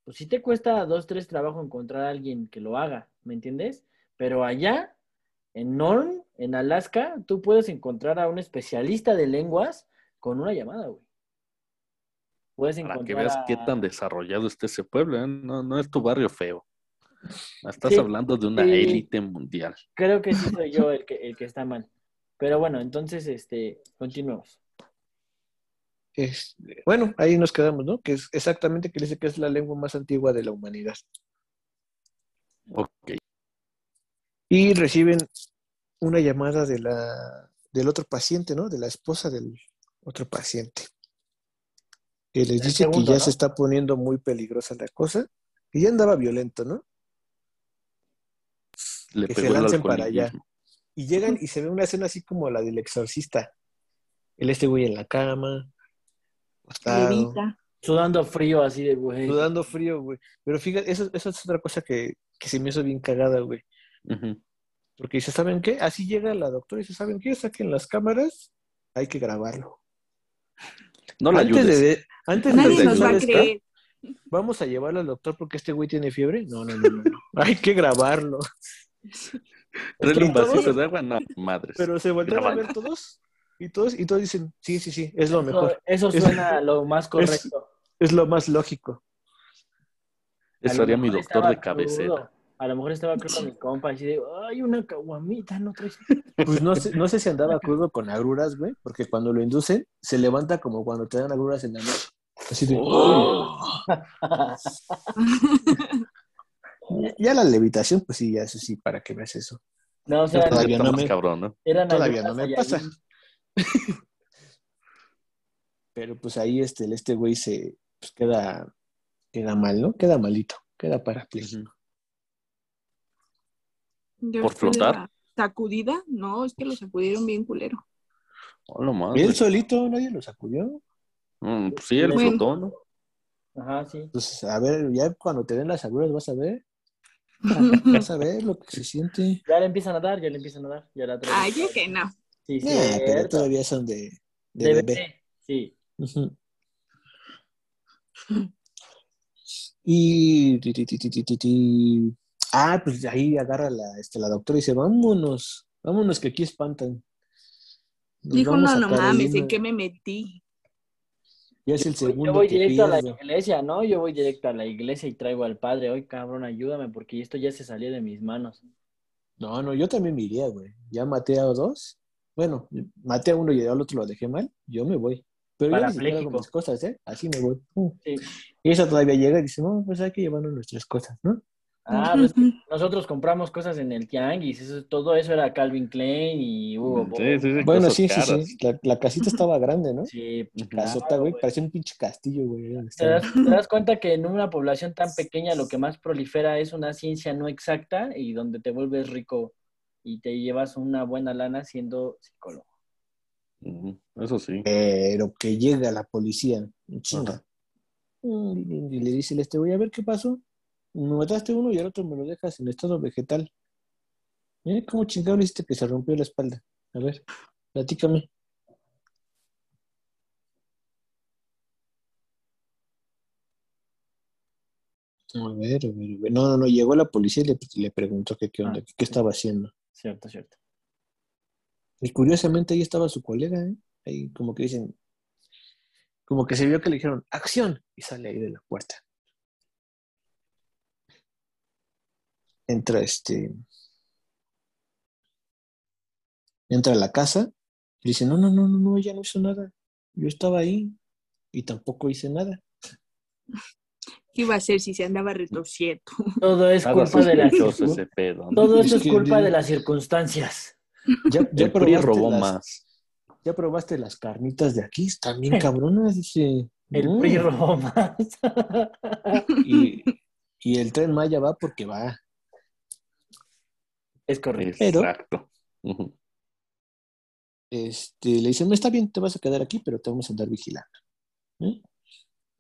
pues sí te cuesta dos, tres trabajos encontrar a alguien que lo haga, ¿me entiendes? Pero allá, en Norn, en Alaska, tú puedes encontrar a un especialista de lenguas con una llamada, güey. Puedes Para que veas a- qué tan desarrollado está ese pueblo. ¿eh? No, no es tu barrio feo. Estás Sí, hablando de una sí. élite mundial. Creo que sí soy yo el que, el que está mal. Pero bueno, entonces, este, continuemos. Este, bueno, ahí nos quedamos, ¿no? Que es exactamente que dice que es la lengua más antigua de la humanidad. Ok. Y reciben una llamada de la, del otro paciente, ¿no? De la esposa del otro paciente. Que les El dice segundo, que ya ¿no? se está poniendo muy peligrosa la cosa. Y ya andaba violento, ¿no? Le Que se lancen para allá. Y llegan y se ve una escena así como la del exorcista. El este güey en la cama, acostado. Sudando frío así de, güey. sudando frío, güey. Pero fíjate, eso, eso es otra cosa que, que se me hizo bien cagada, güey. Porque dice, ¿saben qué? Así llega la doctora y dice, ¿saben qué? Saquen las cámaras, hay que grabarlo. No la antes ayudes. de, antes de Nadie nos va a creer. Vamos a llevarlo al doctor porque este güey tiene fiebre. No, no, no, no. no. Hay que grabarlo. Tráele un vasito de agua, no, madres. Pero se voltean a ver todos y todos y todos dicen, sí, sí, sí, es lo mejor. eso Es- suena a lo más correcto. Es lo más lógico. Eso haría mi doctor de cabecera. A lo mejor estaba crudo mi compa, así de, ay, una caguamita, no traes. Pues no sé, no sé si andaba crudo con agruras, güey, porque cuando lo inducen, se levanta como cuando te dan agruras en la noche. Así de, Oh. Ya- Ya la levitación, pues sí, ya eso sí, para que veas eso. No, o sea, Yo todavía no más me- cabrón, ¿no? eran Todavía no me pasa. ahí. Pero pues ahí este, este güey se pues, queda, queda mal, ¿no? Queda malito, queda parapléjico. Yo ¿Por flotar? Sacudida, no, es que lo sacudieron bien culero. Hola, madre. Él solito, nadie lo sacudió. Mm, pues sí, él Bueno. flotó, ¿no? Ajá, sí. Pues a ver, ya cuando te den las agruras vas a ver, vas a ver lo que se siente. Ya le empiezan a dar, ya le empiezan a dar. Ya la traen. Ay, ya que no. Sí, sí. Nah, pero todavía son de, de De bebé. bebé, Sí. Ujú. Y ah, pues ahí agarra la, este, la doctora y dice, vámonos, vámonos que aquí espantan. Nos Dijo, no, no mames, Carolina". ¿en qué me metí? Ya es el segundo Yo voy que directo a la iglesia, ¿no? Yo voy directo a la iglesia y traigo al padre. Oye, cabrón, ayúdame porque esto ya se salió de mis manos. No, no, yo también me iría, güey. Ya maté a dos. Bueno, maté a uno y al otro lo dejé mal. Yo me voy. Pero yo ni siquiera hago mis cosas, ¿eh? Así me voy. Uh. Sí. Y esa todavía llega y dice, no, pues hay que llevarnos nuestras cosas, ¿no? Ah, pues nosotros compramos cosas en el tianguis. Eso, todo eso era Calvin Klein y Hugo Boss. Sí, sí, sí. Bueno, sí, sí, caras. sí. La, la casita estaba grande, ¿no? Sí. Casota, Claro, güey. güey. Parecía un pinche castillo, güey. ¿Te das, te das cuenta que en una población tan pequeña lo que más prolifera es una ciencia no exacta y donde te vuelves rico y te llevas una buena lana siendo psicólogo? Eso sí. Pero que llega la policía, chinga. Mm, Y le dice el este, güey, a ver qué pasó. Me mataste uno y al otro me lo dejas en estado vegetal. ¿Eh? ¿Cómo chingado le hiciste que se rompió la espalda? A ver, platícame. A ver, a ver, a ver. No, no, no, llegó la policía y le, le preguntó que qué onda, Ah. que qué estaba haciendo. Cierto, cierto. Y curiosamente ahí estaba su colega, ¿eh? Ahí como que dicen, como que se vio que le dijeron, acción, y sale ahí de la puerta. Entra este, entra a la casa y dice, no, no, no, no, no, ella no hizo nada. Yo estaba ahí y tampoco hice nada. ¿Qué iba a hacer si se andaba retorciendo? Todo es Nada culpa de las ese pedo. ¿no? todo Es eso es que- culpa de las circunstancias. Ya, ya El PRI probaste robó las- más. Ya probaste las carnitas de aquí, están bien cabronas, dice. El "No". PRI robó más. Y, y el tren Maya va porque va. Es correcto. Pero- Exacto. Este, le dicen, no está bien, te vas a quedar aquí, pero te vamos a andar vigilando. ¿eh?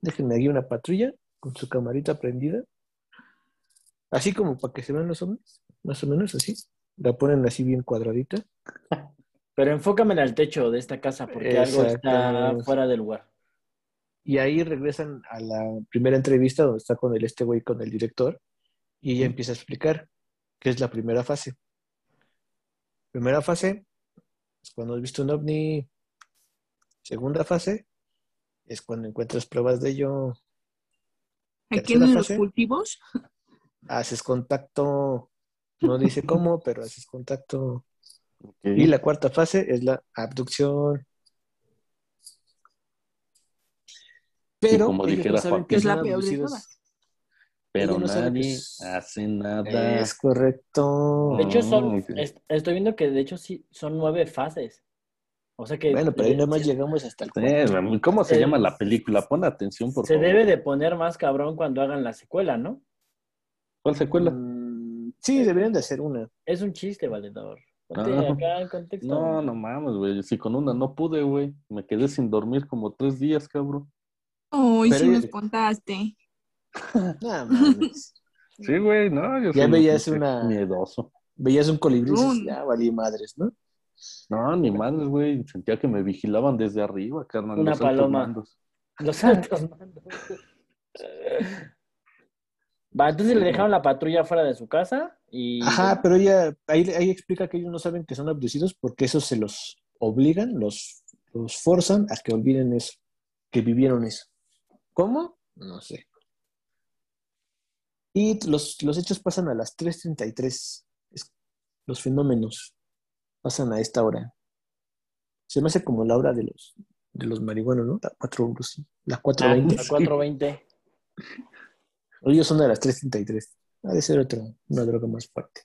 Déjenme aquí una patrulla con su camarita prendida. Así como para que se vean los hombres, más o menos así. La ponen así bien cuadradita. Pero enfócame al techo de esta casa porque algo está fuera del lugar. Y ahí regresan a la primera entrevista donde está con el este güey, con el director, y ella empieza a explicar qué es la primera fase. Primera fase es cuando has visto un ovni. Segunda fase es cuando encuentras pruebas de ello. Aquí en los cultivos, haces contacto, no dice cómo, pero haces contacto. Y la cuarta fase es la abducción. Pero como ellos dijera no saben Joaquín. que Es la peor de todas. Pero no nadie hace nada. Es correcto. De hecho, son, est- estoy viendo que de hecho sí son nueve fases. O sea que Bueno, pero ahí eh, nada más se- llegamos hasta el cuarto. ¿Cómo se Eh, llama la película? Pon atención, por se favor. debe de poner más cabrón cuando hagan la secuela, ¿no? ¿Cuál secuela? Mm, Sí, deberían de hacer una. Es un chiste, valedor. Ponte Ah. acá en contexto. No, no mames, güey. Si con una no pude, güey. Me quedé sin dormir como tres días, cabrón. Uy, Pero sí nos contaste. Nada mames. Sí, güey, no. Yo Ya veías un una- Miedoso. Veías un colibrí y dices, Run. ya valí madres, ¿no? No, ni madres, güey. Sentía que me vigilaban desde arriba, carnal. Una los altos paloma. mandos. Los altos mandos. Va, entonces le dejaron la patrulla fuera de su casa y. Ajá, pero ella ahí, ahí explica que ellos no saben que son abducidos porque eso se los obligan, los, los forzan a que olviden eso, que vivieron eso. ¿Cómo? No sé. Y los, los hechos pasan a las 3.33. Es- Los fenómenos pasan a esta hora. Se me hace como la hora de los, de los marihuanos, ¿no? La 4, la Ah, 4.20. a 420. Ellos son a las 3.33. Ha de ser otra, una droga más fuerte.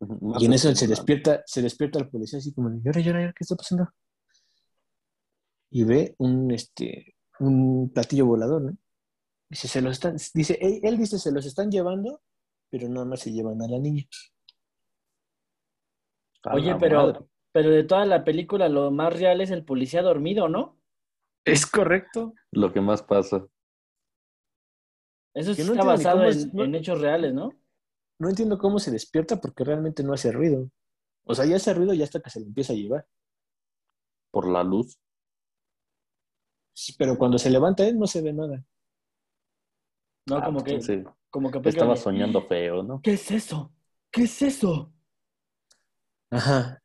Más Y en eso se despierta, se despierta el policía así como, de, llora, llora, llora, ¿qué está pasando? Y ve un, este, un platillo volador, ¿no? Dice, se los están, dice, él, él dice, se los están llevando, pero nada más se llevan a la niña. A Oye, pero, madre. pero de toda la película lo más real es el policía dormido, ¿no? Es correcto. Lo que más pasa. Eso sí Que no está basado en, es- no- en hechos reales, ¿no? No entiendo cómo se despierta porque realmente no hace ruido. O sea, ya hace ruido ya hasta que se lo empieza a llevar. Por la luz. Sí, pero cuando se levanta él no se ve nada. No, Ah, como que, pues, sí. como que Estaba soñando feo, ¿no? ¿Qué es eso? ¿Qué es eso? Ajá.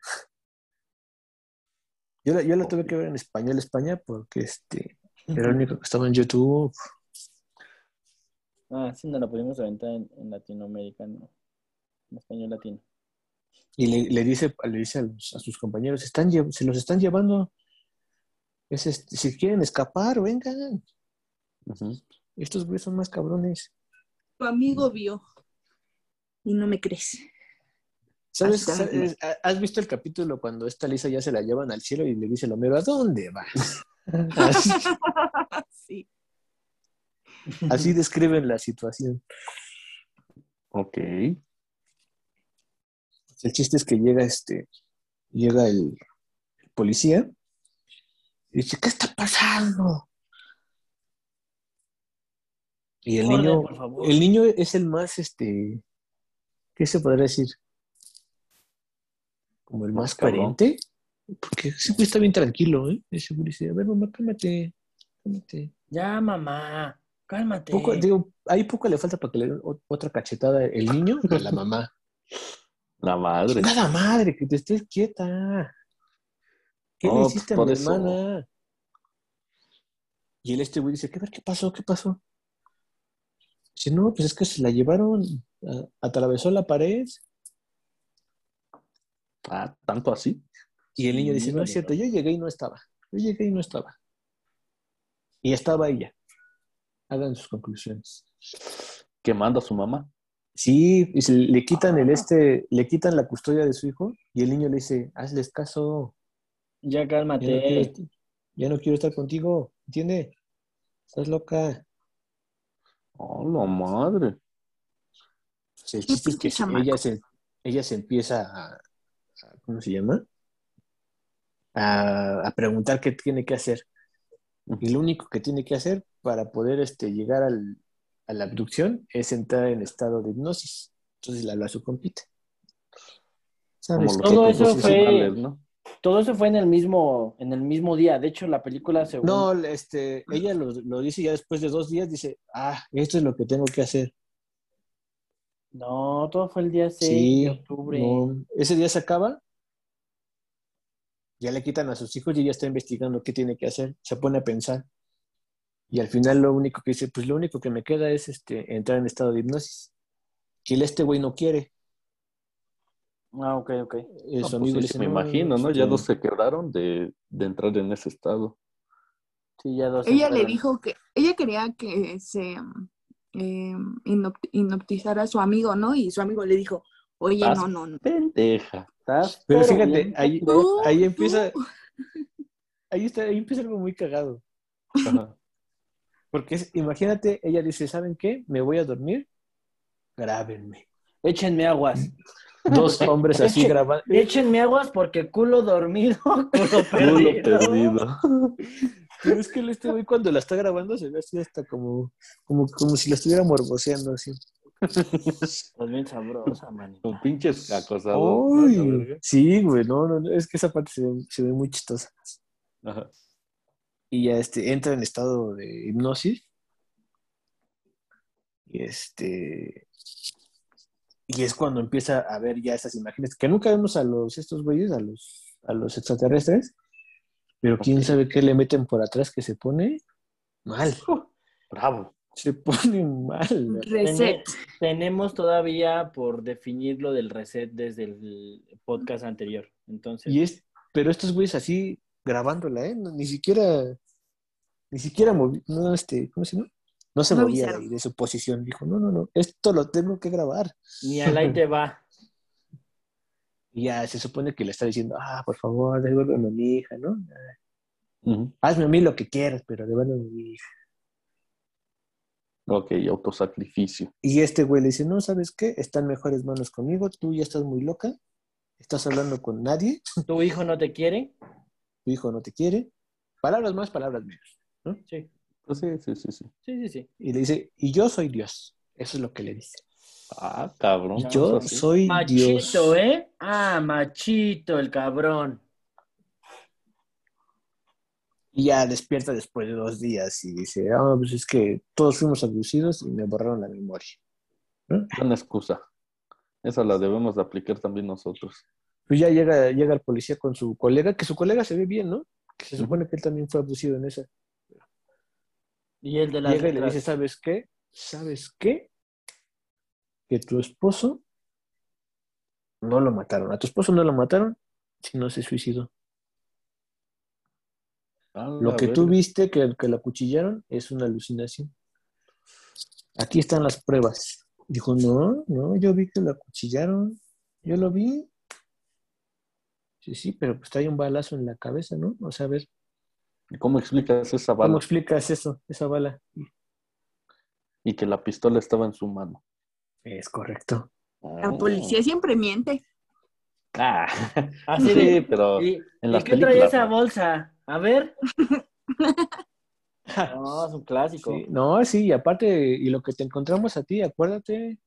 Yo la, yo la tuve que ver en español España porque este era el único que estaba en YouTube. Ah, sí, no la pudimos aventar en, en Latinoamérica, no. En español latino. Y le, le dice, le dice a, los- a sus compañeros, están, se los están llevando. Es este, si quieren escapar, vengan. Ujú. Estos güeyes son más cabrones. Tu amigo vio. Y no me crees. ¿Sabes, ha- ¿Has visto el capítulo cuando esta Lisa ya se la llevan al cielo y le dice el Homero, ¿a dónde vas? Así, sí. así describen la situación. Ok. El chiste es que llega este, llega el policía y dice, ¿qué está pasando? Y el Orden, niño, por favor. el niño es el más, este, ¿qué se podría decir? Como el más coherente. Porque ese güey está bien tranquilo, ¿eh? Ese güey dice, a ver, mamá, cálmate, cálmate. Ya, mamá, cálmate. Poco, digo, ahí poco le falta para que le den otra cachetada el niño a la mamá. La madre. Nada madre, que te estés quieta. ¿Qué No, le hiciste a mi eso. hermana? Y el este güey dice, ¿qué, ver, qué pasó? ¿Qué pasó? Dice, no, pues es que se la llevaron, a- atravesó la pared. Ah, tanto así. Y el niño Sí, dice, no es cierto, yo llegué y no estaba. Yo llegué y no estaba. Y estaba ella. Hagan sus conclusiones. Quemando a su mamá. Sí, y se le quitan el este, le quitan la custodia de su hijo y el niño le dice, hazles caso, Ya ya no cálmate. quiero, ya no quiero estar contigo, ¿entiende? Estás loca. Oh, la madre. El Qué chiste es que ella se, ella se empieza a, a- ¿cómo se llama? A, a preguntar qué tiene que hacer. Y lo único que tiene que hacer para poder este, llegar al- a la abducción es entrar en estado de hipnosis. Entonces le habla a su compita. ¿Sabes? Todo eso fue- originales, ¿no? Todo eso fue en el mismo, en el mismo día. De hecho, la película se No, este, ella lo, lo dice ya después de dos días, dice, ah, esto es lo que tengo que hacer. No, todo fue el día 6 Sí, de octubre. no, ese día se acaba, ya le quitan a sus hijos y ella está investigando qué tiene que hacer, se pone a pensar. Y al final lo único que dice, pues lo único que me queda es este, entrar en estado de hipnosis. Que este güey no quiere. Ah, ok, ok. Eh, No, pues sí, me imagino, ¿no? este, Ya dos se quebraron de, de entrar en ese estado. Sí, ya dos. Ella le dijo que ella quería que se eh, hipnotizara a su amigo, ¿no? Y su amigo le dijo, oye, no, no, no. Pendeja. Estás Pero pero fíjate, ahí. Tú, ahí tú. empieza, ahí está, ahí empieza algo muy cagado. Ajá. Porque es- imagínate, ella dice, ¿saben qué? Me voy a dormir, grábenme. Échenme aguas. Dos hombres así Eche- grabando. Échenme aguas porque culo dormido, culo Culo perdido. perdido. Pero es que este güey cuando la está grabando se ve así hasta como, como, como si la estuviera morboseando así. Estás bien sabrosa, manita. Con pinches acosador. ¿no? Uy, sí, güey, no, no, no, es que esa parte se ve, se ve muy chistosa. Ajá. Y ya este, entra en estado de hipnosis. Y este. Y es cuando empieza a ver ya estas imágenes, que nunca vemos a los estos güeyes, a los, a los extraterrestres, pero quién sabe qué le meten por atrás que se pone mal. Bravo. Se pone mal. Reset. Tenemos todavía por definir lo del reset desde el podcast anterior. Entonces, Y es, pero estos güeyes así grabándola, ¿eh? No, ni siquiera, ni siquiera movi- no, este, ¿cómo se llama? No se No movía de, de su posición. Dijo, no, no, no, esto lo tengo que grabar. ni al te va. Y ya se supone que le está diciendo, ah, por favor, devuélveme a mi hija, ¿no? Hazme a mí lo que quieras, pero devuélveme a mi hija. Ok, autosacrificio. Y este güey le dice, no, ¿sabes qué? Están mejores manos conmigo, tú ya estás muy loca, estás hablando con nadie, ¿Tu hijo no te quiere? tu hijo no te quiere. Palabras más, palabras menos. Sí, Pues sí, sí, sí, sí. sí, sí. sí. Y le dice, y yo soy Dios. Eso es lo que le dice. Ah, cabrón. Y yo soy Dios. Machito, ¿eh? Ah, machito, el cabrón. Y ya despierta después de dos días y dice, ah, pues es que todos fuimos abducidos y me borraron la memoria. Buena excusa. Esa la debemos de aplicar también nosotros. Pues ya llega, llega el policía con su colega, que su colega se ve bien, ¿no? Que se supone que él también fue abducido en esa. Y el de la Llega y le dice, ¿sabes qué? ¿Sabes qué? Que tu esposo no lo mataron. A tu esposo no lo mataron, sino se suicidó. Ah, Lo la que tú viste que, que lo acuchillaron es una alucinación. Aquí están las pruebas. Dijo, no, no, yo vi que lo acuchillaron. Yo lo vi. Sí, sí, pero pues trae un balazo en la cabeza, ¿no? O sea, a ver, ¿Y ¿Cómo explicas esa ¿cómo bala? explicas eso, esa bala? Y que la pistola estaba en su mano. Es correcto. La policía siempre miente. Ah, Así sí, pero ¿Y, en ¿y las qué trae esa bolsa? A ver. No, es un clásico. Sí, no, sí, y aparte, y lo que te encontramos a ti, acuérdate,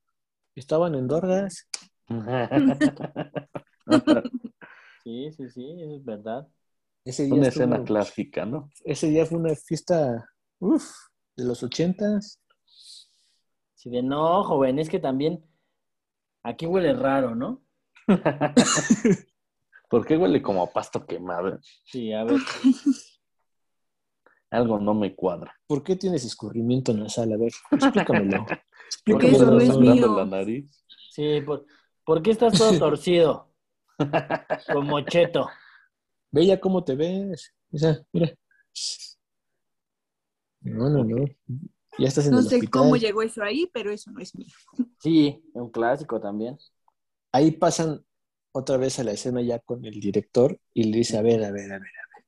estaban en Dorgas. Sí, sí, sí, eso es verdad. Ese día, Una estuvo- escena clásica, ¿no? ese día fue una fiesta, uff, de los ochentas. Sí, de no, joven, es que también aquí huele raro, ¿no? ¿Por qué huele como a pasto quemado? Sí, a ver. Algo no me cuadra. ¿Por qué tienes escurrimiento nasal? A ver, explícamelo. Porque Explícamelo. eso no es mío. la nariz. Sí, ¿por, ¿por qué estás todo torcido? Como cheto. Ve ya cómo te ves. O sea, mira. No, no, no. Ya estás en No el sé hospital. cómo llegó eso ahí, pero eso no es mío. Sí, un clásico también. Ahí pasan otra vez a la escena ya con el director y le dice, a ver, a ver, a ver, a ver.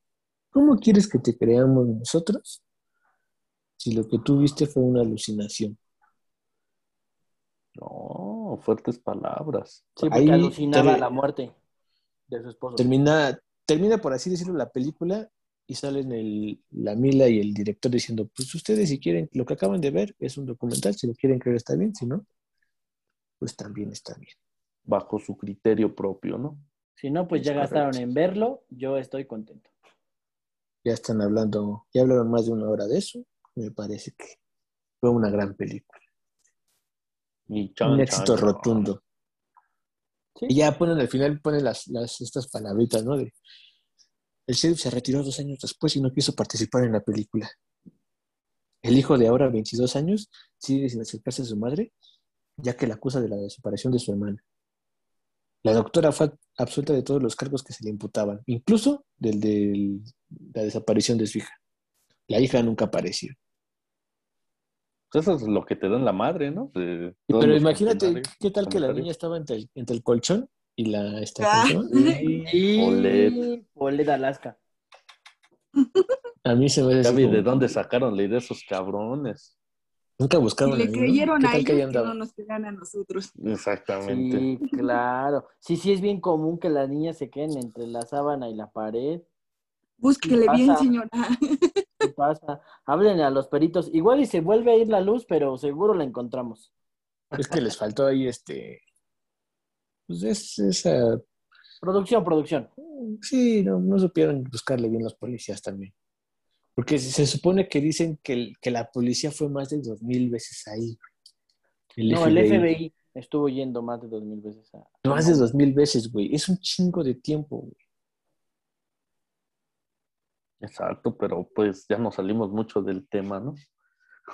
¿Cómo quieres que te creamos nosotros si lo que tú viste fue una alucinación? No, fuertes palabras. Sí, porque Ahí alucinaba te- la muerte de su esposo. Termina, termina, por así decirlo, la película y salen el, la Mila y el director diciendo, pues ustedes si quieren, lo que acaban de ver es un documental, si lo quieren creer está bien, si no, pues también está bien. Bajo su criterio propio, ¿no? Si no, pues ya gastaron en verlo. Yo estoy contento. Ya están hablando, ya hablaron más de una hora de eso, me parece que fue una gran película, Y chan, un éxito chan. rotundo. Y ya ponen al final, ponen las, las, estas palabritas, ¿no? El sheriff se retiró dos años después y no quiso participar en la película. El hijo de ahora, 22 años, sigue sin acercarse a su madre, ya que la acusa de la desaparición de su hermana. La doctora fue absuelta de todos los cargos que se le imputaban, incluso del de la desaparición de su hija. La hija nunca apareció. Eso es lo que te da la madre, ¿no? De Pero imagínate, ¿qué tal que la niña estaba entre el, entre el colchón y la esta Ah. Y. Polet Alaska. A mí se me Gaby, como- ¿de dónde sacaron la idea de esos cabrones? Nunca Si buscaban le creyeron ¿Qué a que ellos, no nos crean a nosotros. Exactamente. Sí, claro. Sí, sí, es bien común que las niñas se queden entre la sábana y la pared. Búsquele bien, señora. ¿Qué pasa? Háblenle a los peritos. Igual y se vuelve a ir la luz, pero seguro la encontramos. Es que les faltó ahí este. Pues es esa. Producción, producción. Sí, no, no supieron buscarle bien los policías también. Porque se supone que dicen que, el- que la policía fue más de dos mil veces ahí. El no, el FBI estuvo yendo más de dos mil veces a... Más de dos mil veces, güey. Es un chingo de tiempo, güey. Exacto, pero pues ya nos salimos mucho del tema, ¿no?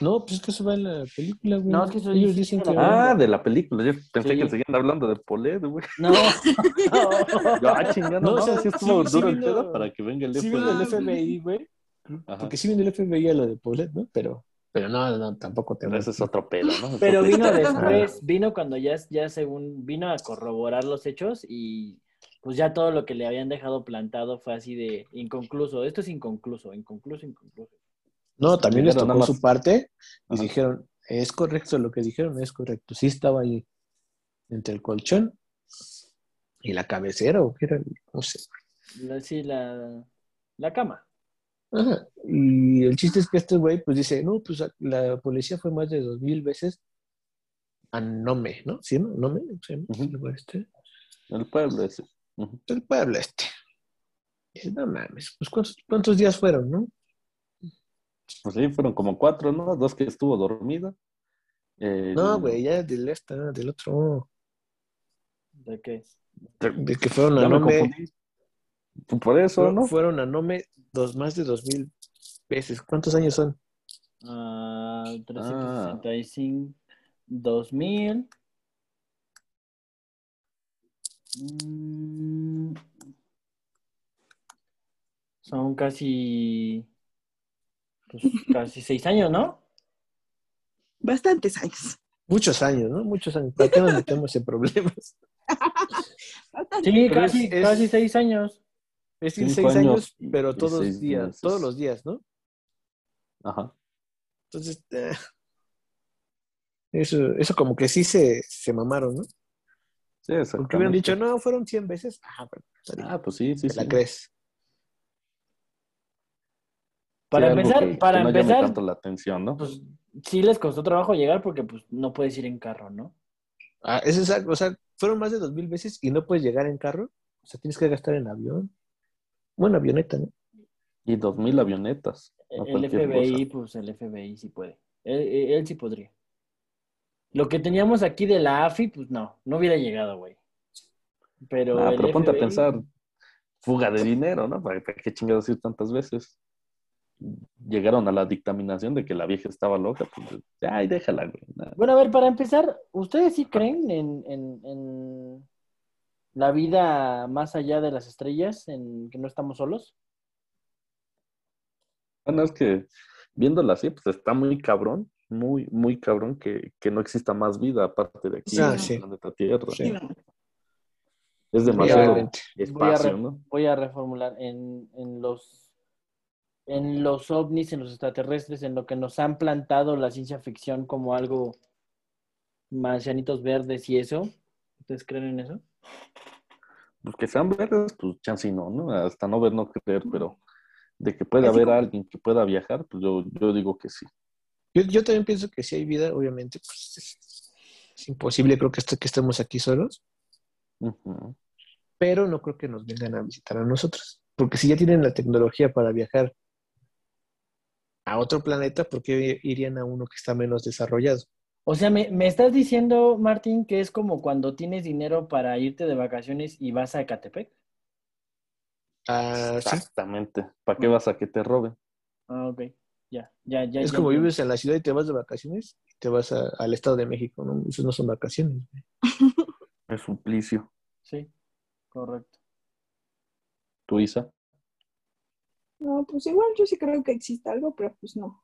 No, pues es que eso va en la película, güey. No, es que eso Ellos dice dicen que Ah, de la película. Yo pensé Sí. que seguían hablando de Polet, güey. No, Yo, ah, chingada, No, no, o sea, sí estuvo sí- sí duro el vino- pedo para que venga el Sí FBI. viene el FBI, güey. Ajá. Porque sí viene el FBI a lo de Paulette, ¿no? Pero, pero no, no, tampoco te Pero ese es otro pedo, ¿no? Pero vino después, vino cuando ya, ya según, vino a corroborar los hechos y pues ya todo lo que le habían dejado plantado fue así de inconcluso. Esto es inconcluso, inconcluso, inconcluso. No, también les tocó su parte y Ajá. dijeron, es correcto lo que dijeron, es correcto. Sí estaba ahí entre el colchón y la cabecera, o qué era, no sé. La- Sí, la, la cama. Ajá. Y el chiste es que este güey, pues dice, no, pues la policía fue más de dos mil veces a Nome, ¿no? ¿Sí, no? ¿Nome? ¿Se llama? Ujú. El lugar este. El pueblo ese. Ujú. El pueblo este. Dice, no mames, pues ¿cuántos, cuántos días fueron, no? Pues sí, fueron como cuatro, ¿no? Dos que estuvo dormida. El- No, güey, ya del este, del otro. ¿De qué? De que fueron a Nome. Por eso, Fueron, ¿no? fueron a Nome dos, más de dos mil veces. ¿Cuántos años son? Ah, 365, 2000. Mm, son casi, pues, casi seis años, ¿no? Bastantes años. Muchos años, ¿no? Muchos años. ¿Para qué nos metemos en problemas? Sí, casi, es- casi seis años. Es decir, seis años y- pero todos seis días, meses. todos los días, ¿no? Ajá. Entonces, eh, eso, eso como que sí se, se mamaron, ¿no? Sí. Porque hubieran dicho, no, fueron 100 veces. Ah. Ah, pues sí, sí, ¿Te la sí. crees? Para Sí, empezar, que- para que no empezar, tanto la atención, ¿no? pues sí les costó trabajo llegar porque pues no puedes ir en carro, ¿no? Ah, es algo, o sea, fueron más de dos mil veces y no puedes llegar en carro. O sea, tienes que gastar en avión. Bueno, avioneta, ¿no? Y dos mil avionetas. El FBI, cosa. pues el FBI sí puede. Él, él- él sí podría. Lo que teníamos aquí de la AFI, pues no, no hubiera llegado, güey. Pero, Ah, pero ponte a pensar, fuga de dinero, ¿no? ¿Para qué chingados ir tantas veces? Llegaron a la dictaminación de que la vieja estaba loca, pues, ay, déjala, güey. Bueno, a ver, para empezar, ¿ustedes sí creen en, en, en la vida más allá de las estrellas, en que no estamos solos? Bueno, es que viéndola así, pues está muy cabrón, muy, muy cabrón que, que no exista más vida aparte de aquí Ah, en sí. el planeta Tierra. Sí. Es demasiado. Voy a, espacio, voy a reformular en, en los en los ovnis, en los extraterrestres, en lo que nos han plantado la ciencia ficción como algo marcianitos verdes y eso. ¿Ustedes creen en eso? Pues que sean verdes, pues chance y no, ¿no? Hasta no ver, no creer, pero de que pueda haber alguien que pueda viajar, pues yo, yo digo que sí. Yo, yo también pienso que si hay vida, obviamente, pues es, es imposible, creo que, esto, que estemos aquí solos, pero no creo que nos vengan a visitar a nosotros. Porque si ya tienen la tecnología para viajar a otro planeta, ¿por qué irían a uno que está menos desarrollado? O sea, me, me estás diciendo, Martín, que es como cuando tienes dinero para irte de vacaciones y vas a Ecatepec. Ah, sí. Exactamente. ¿Para qué vas a que te roben? Ah, ok. Ya, ya, ya. es ya, como ya. vives en la ciudad y te vas de vacaciones y te vas a- al Estado de México, ¿no? Eso no son vacaciones. Es suplicio. Sí, correcto. ¿Tú, Isa? No, pues igual yo sí creo que existe algo, pero pues no.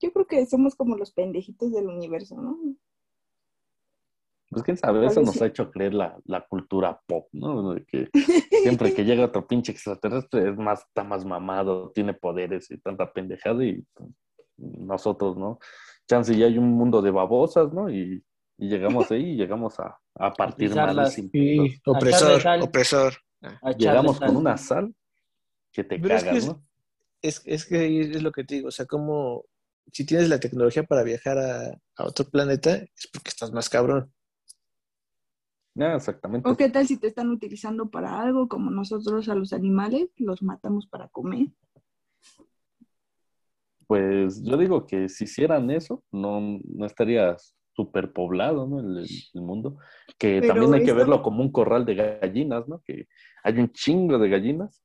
Yo creo que somos como los pendejitos del universo, ¿no? Pues quién sabe, eso nos sí. ha hecho creer la, la cultura pop, ¿no? De que siempre que llega otro pinche extraterrestre es más, está más mamado, tiene poderes y tanta pendejada y pues, nosotros, ¿no? Chance ya hay un mundo de babosas, ¿no? Y, y llegamos ahí y llegamos a, a partir malísimo. Sí, opresor, opresor. Llegamos con una sal que te Pero es cagas, que es- ¿no? Es, es que es lo que te digo, o sea, como si tienes la tecnología para viajar a, a otro planeta, es porque estás más cabrón. Ya, exactamente. ¿O qué tal si te están utilizando para algo, como nosotros a los animales los matamos para comer? Pues yo digo que si hicieran eso, no, no estaría súper poblado, ¿no? El, el mundo. Que Pero también hay que verlo como un corral de gallinas, ¿no? Que hay un chingo de gallinas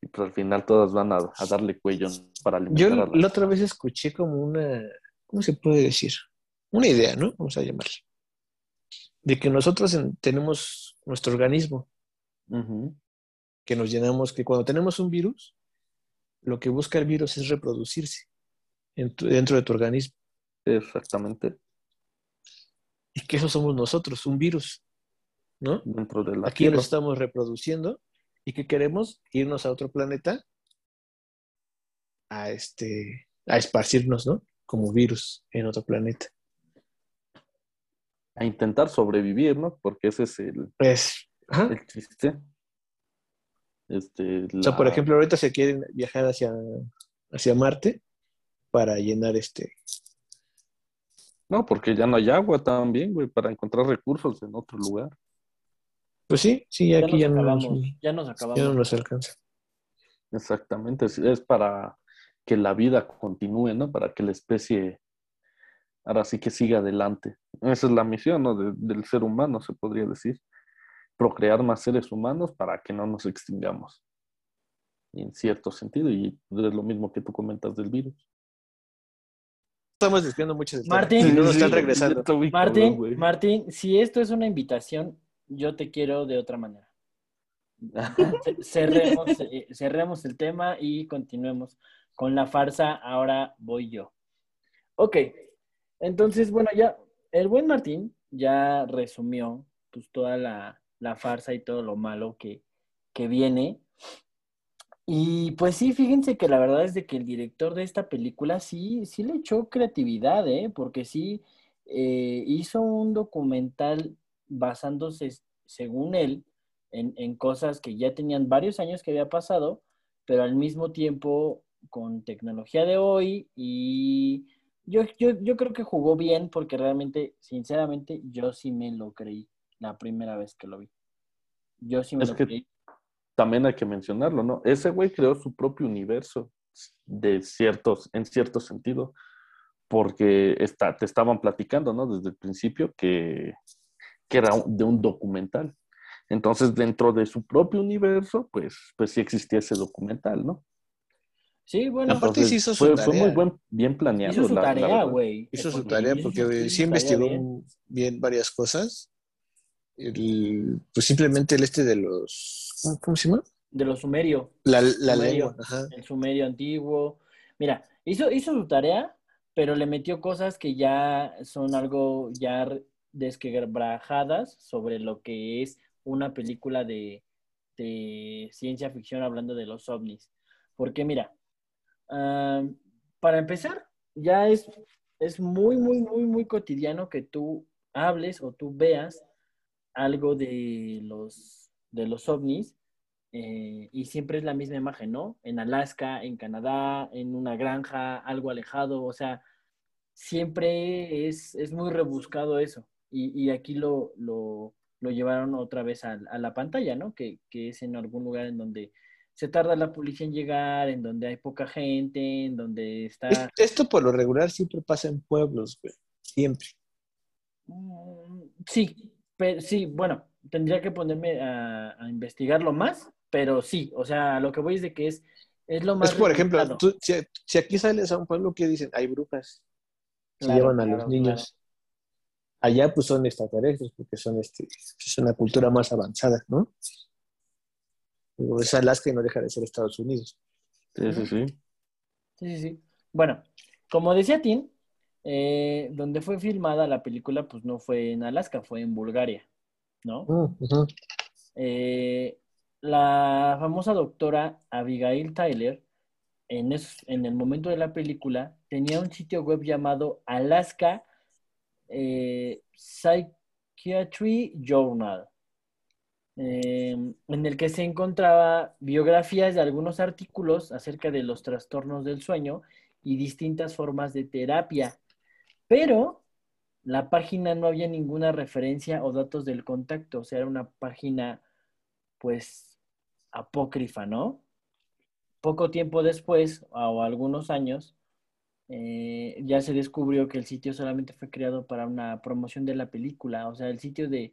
y pues al final todas van a, a darle cuello para Yo alimentar a la- la otra vez escuché como una, ¿cómo se puede decir? Una idea, ¿no? Vamos a llamarla. De que nosotros en- tenemos nuestro organismo, que nos llenamos, que cuando tenemos un virus, lo que busca el virus es reproducirse en tu- dentro de tu organismo. Exactamente. Y que eso somos nosotros, un virus, ¿no? Dentro de la Aquí tierra. nos estamos reproduciendo y que queremos irnos a otro planeta a este a esparcirnos, ¿no? Como virus en otro planeta. A intentar sobrevivir, ¿no? Porque ese es el, Pues, ajá. el chiste. Este, O sea, por ejemplo, ahorita se quieren viajar hacia, hacia Marte para llenar este. No, porque ya no hay agua también, güey, para encontrar recursos en otro lugar. Pues sí, sí, Ya aquí nos ya no, nos, acabamos. Ya nos ya no acabamos. nos alcanza. Exactamente, es- es para que la vida continúe, ¿no? Para que la especie ahora sí que siga adelante. Esa es la misión, ¿no? de- del ser humano, se podría decir. Procrear más seres humanos para que no nos extingamos. En cierto sentido, y es lo mismo que tú comentas del virus. Estamos del tema. Martín. Y no nos Sí, están sí, regresando. cabrón, Martín. Martín, si esto es una invitación, yo te quiero de otra manera. Ce- Cerremos, eh, cerremos el tema y continuemos con la farsa. Ahora voy yo. Ok, entonces, bueno, ya el buen Martín ya resumió pues toda la, la farsa y todo lo malo que, que viene. Y pues sí, fíjense que la verdad es de que el director de esta película sí, sí le echó creatividad, ¿eh? Porque sí eh, hizo un documental basándose, según él, en, en cosas que ya tenían varios años que había pasado, pero al mismo tiempo con tecnología de hoy y yo, yo, yo creo que jugó bien porque realmente, sinceramente, yo sí me lo creí la primera vez que lo vi. Yo sí me Es lo que- creí. También hay que mencionarlo, ¿no? Ese güey creó su propio universo de ciertos, en cierto sentido, porque está, te estaban platicando, ¿no? Desde el principio que, que era de un documental. Entonces, dentro de su propio universo, pues, pues sí existía ese documental, ¿no? Sí, bueno, Aparte, sí hizo su fue, fue tarea. muy buen, bien planeado. hizo su la- tarea, güey. Hizo su tarea porque sí investigó bien. bien. varias cosas. El- pues simplemente el este de los. ¿Cómo, se llama? De los sumerio. La, la Sumerio. lengua. Ajá. el sumerio antiguo. Mira, hizo, hizo su tarea, pero le metió cosas que ya son algo ya desquebrajadas sobre lo que es una película de, de ciencia ficción hablando de los ovnis. Porque mira, ah, para empezar, ya es, es muy, muy, muy, muy cotidiano que tú hables o tú veas algo de los, de los ovnis eh, y siempre es la misma imagen, ¿no? En Alaska, en Canadá, en una granja, algo alejado, o sea, siempre es, es muy rebuscado eso. Y, y aquí lo, lo, lo llevaron otra vez a, a la pantalla, ¿no? Que, que es en algún lugar en donde se tarda la policía en llegar, en donde hay poca gente, en donde está... Es- Esto por lo regular siempre pasa en pueblos, güey. Siempre. Mm, Sí, pero sí, bueno, tendría que ponerme a, a investigarlo más, pero sí, o sea, lo que voy es de que es Es lo más Es por ejemplo, tú- si, si aquí sales a un pueblo que dicen hay brujas, se Claro, llevan a claro, los niños. Allá pues son extraterrestres porque son este, es una cultura más avanzada, ¿no? Es Alaska y no deja de ser Estados Unidos. Sí, sí, sí. Sí, sí, sí. Bueno, como decía Tim, eh, donde fue filmada la película, pues no fue en Alaska, fue en Bulgaria, ¿no? Ujú. Eh, la famosa doctora Abigail Tyler, en, es- en el momento de la película, tenía un sitio web llamado Alaska eh, Psychiatry Journal, eh, en el que se encontraba biografías de algunos artículos acerca de los trastornos del sueño y distintas formas de terapia. Pero la página no había ninguna referencia o datos del contacto, o sea, era una página pues apócrifa, ¿no? Poco tiempo después, o algunos años, eh, ya se descubrió que el sitio solamente fue creado para una promoción de la película, o sea, el sitio de,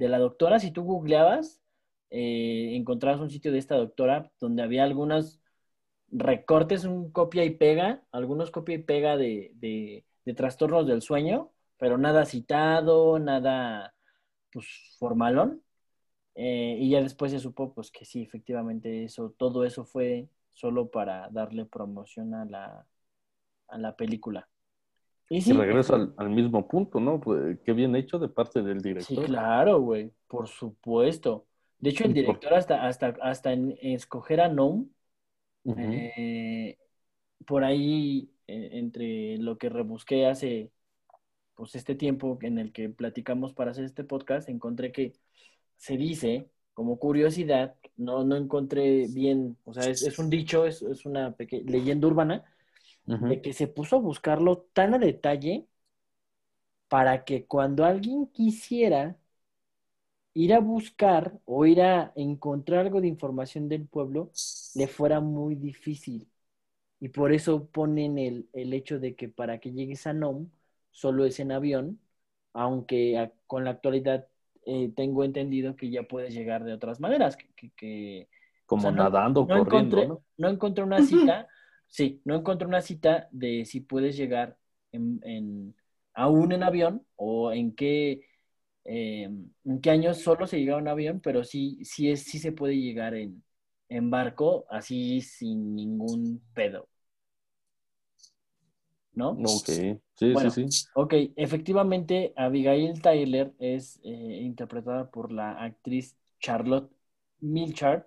de la doctora, si tú googleabas, eh, encontrabas un sitio de esta doctora donde había algunos recortes, un copia y pega, algunos copia y pega de, de- trastornos del sueño, pero nada citado, nada, pues, formalón. Eh, y ya después se supo, pues, que sí, efectivamente, eso, todo eso fue solo para darle promoción a la, a la película. Y sí, Y regreso al, al mismo punto, ¿no? Pues, qué bien hecho de parte del Sí, director. claro, güey, por supuesto. De hecho, el director hasta, hasta, hasta en escoger a Noam, eh, por ahí, eh, entre lo que rebusqué hace, pues, este tiempo en el que platicamos para hacer este podcast, encontré que se dice, como curiosidad, no, no encontré bien, o sea, es, es un dicho, es, es una peque- leyenda urbana, Ujú. de que se puso a buscarlo tan a detalle para que cuando alguien quisiera ir a buscar o ir a encontrar algo de información del pueblo, le fuera muy difícil. Y por eso ponen el, el hecho de que para que llegues a Nome solo es en avión, aunque a- con la actualidad eh, tengo entendido que ya puedes llegar de otras maneras, que, que- que- Como o sea, no- nadando, no corriendo, encontré, ¿no? no encontré una cita, sí, no encontré una cita de si puedes llegar en, en- aún en avión o en qué, eh, en qué años solo se llega en avión, pero sí, sí, es, sí se puede llegar en, en barco así sin ningún pedo. ¿No? Ok, sí, Bueno. sí, sí. Ok, efectivamente, Abigail Tyler es eh, interpretada por la actriz Charlotte Milchard,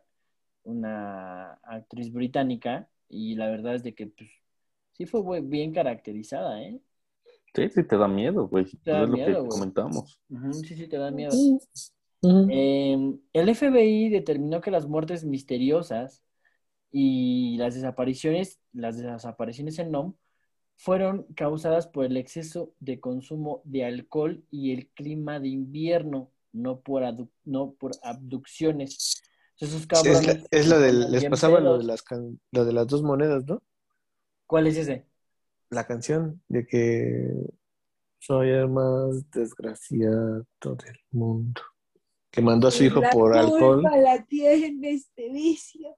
una actriz británica, y la verdad es de que pues, sí fue bien caracterizada, ¿eh? Sí, sí, te da miedo, güey. Da es lo miedo, que güey. comentamos. Sí, sí, te da miedo. Eh, el FBI determinó que las muertes misteriosas y las desapariciones, las desapariciones en NOM fueron causadas por el exceso de consumo de alcohol y el clima de invierno, no por, adu- no por abducciones. Esos Sí, es, cabrones la- es lo del, les pasaba lo de, las can- lo de las dos monedas, ¿no? ¿Cuál es ese? La canción de que soy el más desgraciado del mundo. Que mandó a su hijo La por alcohol. culpa la tiene este vicio.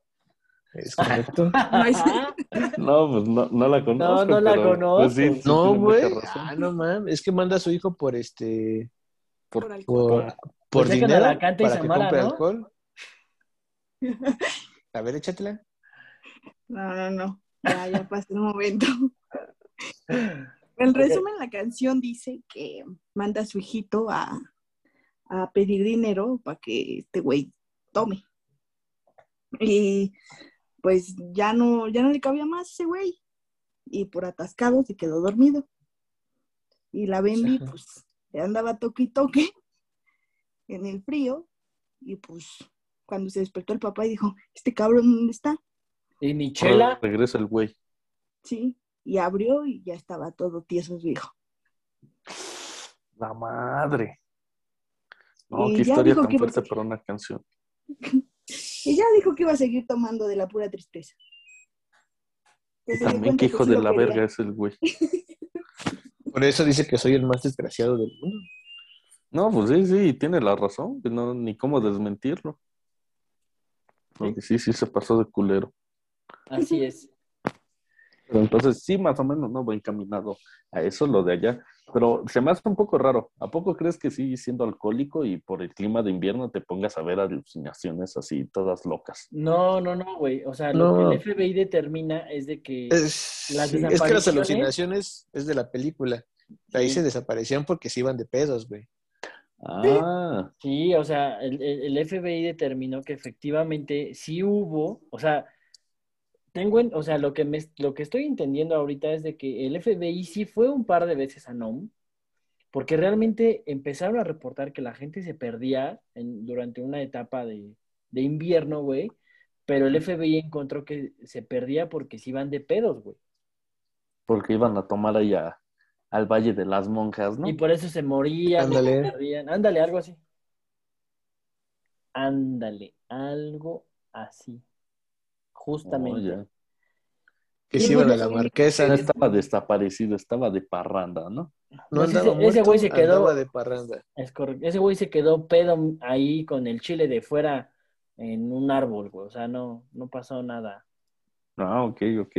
Es correcto. No es- No, pues no, no la conozco. no la pero, conozco. pues, sí, sí No, güey. Ah, no mames. Es que manda a su hijo por este. por Por, alcohol. por, por Pues dinero. la para que compre ¿no? alcohol. A ver, échatela. No, no, no. Ya, ya pasó un momento. En resumen, la canción dice que manda a su hijito a, a pedir dinero para que este güey tome. Y pues ya no, ya no le cabía más ese güey. Y por atascado se quedó dormido. Y la Ajá. pues, le andaba toque y toque en el frío. Y pues, cuando se despertó el papá y dijo, ¿este cabrón dónde está? Y Nichela, Regresa el güey. Sí, y abrió y ya estaba todo tieso su hijo. La madre. No, Y qué historia tan fuerte para una canción. Y ya dijo que iba a seguir tomando de la pura tristeza. Y también qué que hijo de la quería. verga es el güey. Por eso dice que soy el más desgraciado del mundo. No, pues sí, sí, tiene la razón. que No, ni cómo desmentirlo. Porque sí, sí se pasó de culero. Así es. Pero entonces sí, más o menos, no voy encaminado a eso, lo de allá. Pero se me hace un poco raro. ¿A poco crees que sí, siendo alcohólico y por el clima de invierno te pongas a ver alucinaciones así, todas locas? No, no, no, güey. O sea, No. lo que el FBI determina es de que Es, Las sí, es que las alucinaciones es de la película. Ahí Sí. se desaparecían porque se iban de pedos, güey. Ah, Sí, o sea, el, FBI determinó que efectivamente sí hubo, o sea, tengo, en- o sea, lo que me, lo que estoy entendiendo ahorita es de que el FBI sí fue un par de veces a NOM, porque realmente empezaron a reportar que la gente se perdía en- durante una etapa de, de invierno, güey, pero el FBI encontró que se perdía porque se iban de pedos, güey, porque iban a tomar allá al Valle de las Monjas, ¿no? y por eso se morían, y Ándale. se perdían. Ándale, algo así. Ándale, algo así. Justamente. Oh. Que Sí, se iban güey, a la marquesa. No estaba desaparecido, estaba de parranda, ¿no? No Pues ese- güey se quedó- andaba de parranda. Es correcto. Ese güey se quedó pedo ahí con el chile de fuera en un árbol, güey. O sea, no, no pasó nada. Ah, ok, ok.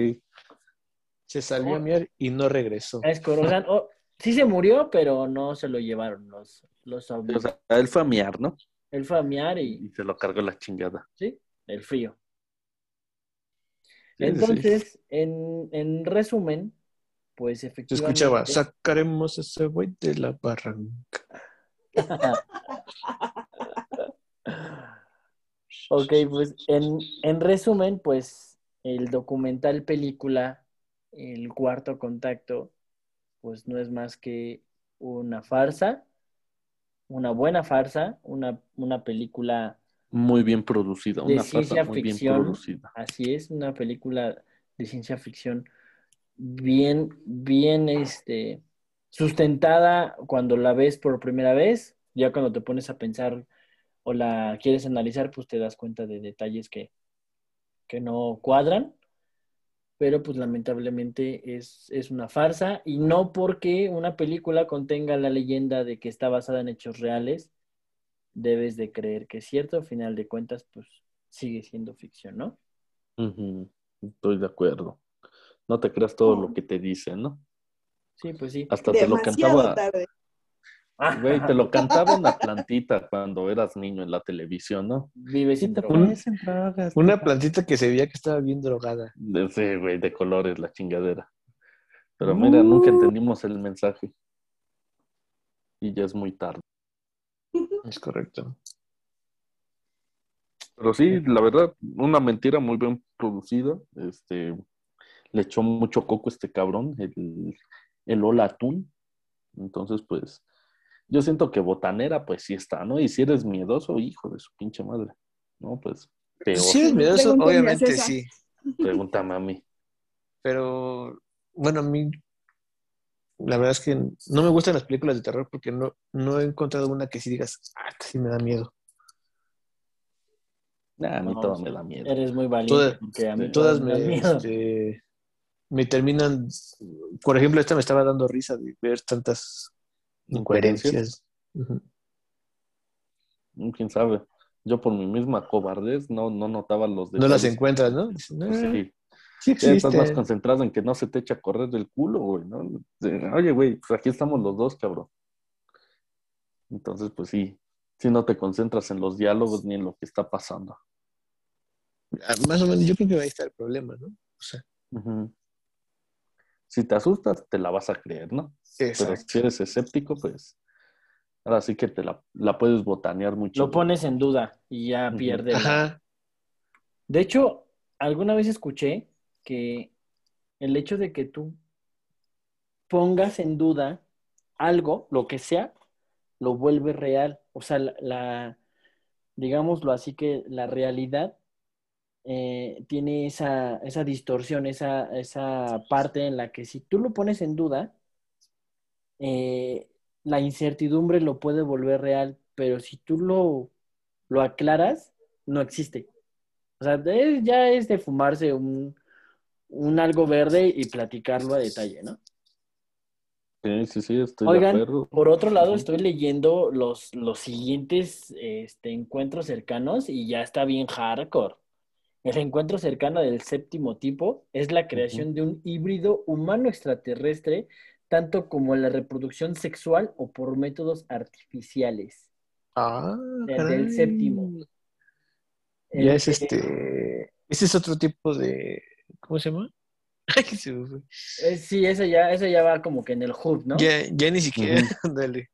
Se salió a miar y no regresó. Es correcto. O sea, oh, sí se murió, pero no se lo llevaron los, los O sea, él fue a miar, ¿no? Él fue a miar y, Y se lo cargó la chingada. sí, el frío. Sí, Entonces, en, en resumen, pues Se efectivamente... escuchaba, sacaremos a ese güey de la barranca. Ok, pues en, en resumen, pues el documental película El cuarto contacto, pues no es más que una farsa, una buena farsa, una, una película, Muy bien producida, De una ciencia farsa muy bien ficción. producida. así es, una película de ciencia ficción bien, bien, este, sustentada cuando la ves por primera vez, ya cuando te pones a pensar o la quieres analizar, pues te das cuenta de detalles que, que no cuadran, pero pues lamentablemente es, es una farsa y no porque una película contenga la leyenda de que está basada en hechos reales, debes de creer que es cierto, al final de cuentas, pues sigue siendo ficción, ¿no? Estoy de acuerdo. No te creas todo lo que te dicen, ¿no? Sí, pues sí. Hasta te lo cantaba, tarde. Güey, te lo cantaba una plantita cuando eras niño en la televisión, ¿no? Vive sin te drogas. en drogas, Una plantita que se veía que estaba bien drogada. Sí, güey, de colores, la chingadera. Pero mira, nunca entendimos el mensaje. Y ya es muy tarde. Es correcto. Pero sí, la verdad, una mentira muy bien producida. Este, le echó mucho coco este cabrón, el, el Hola Atún. Entonces, pues, yo siento que botanera, pues sí está, ¿no? Y si eres miedoso, hijo de su pinche madre, ¿no? Pues, peor. Sí, es miedoso, obviamente César. sí. Pregúntame a mí. Pero, bueno, a mí, la verdad es que no me gustan las películas de terror porque no, no he encontrado una que sí digas, ah, esta sí me da miedo. Nah, a mí No, todo me da miedo. Eres muy valiente. Todas- porque a mí Todas me dan me, miedo. este, me terminan, por ejemplo, esta me estaba dando risa de ver tantas incoherencias. Mm, ¿Quién sabe? Yo por mi misma cobardez no, no notaba los No las detalles. encuentras, ¿no? Dices, "Ah, Pues sí. sí Ya estás más concentrado en que no se te echa a correr del culo, güey, ¿no? Oye, güey, pues aquí estamos los dos, cabrón. Entonces, pues sí, si no te concentras en los diálogos ni en lo que está pasando. Ah, Más o menos, yo creo que ahí está el problema, ¿no? O sea, Ujú. Si te asustas, te la vas a creer, ¿no? Pero si eres escéptico, pues ahora sí que te la, la puedes botanear mucho. Lo pones en duda y ya Ujú. pierde. la- Ajá. De hecho, alguna vez escuché que el hecho de que tú pongas en duda algo, lo que sea, lo vuelve real. O sea, la, la- digámoslo así que la realidad eh, tiene esa, esa distorsión, esa, esa parte en la que si tú lo pones en duda, eh, la incertidumbre lo puede volver real, pero si tú lo, lo aclaras, no existe. O sea, es- ya es de fumarse un, un algo verde y platicarlo a detalle, ¿no? Sí, sí, sí, estoy Oigan, de acuerdo. por otro lado, estoy leyendo los, los siguientes este, encuentros cercanos y ya está bien hardcore. El encuentro cercano del séptimo tipo es la creación de un híbrido humano extraterrestre, tanto como la reproducción sexual o por métodos artificiales. Ah, Del- del séptimo. Ya El es que- este. Ese es otro tipo de. ¿Cómo se llama? Eh, sí, ese ya, ese ya va como que en el hub, ¿no? Ya, ya ni siquiera. Dale.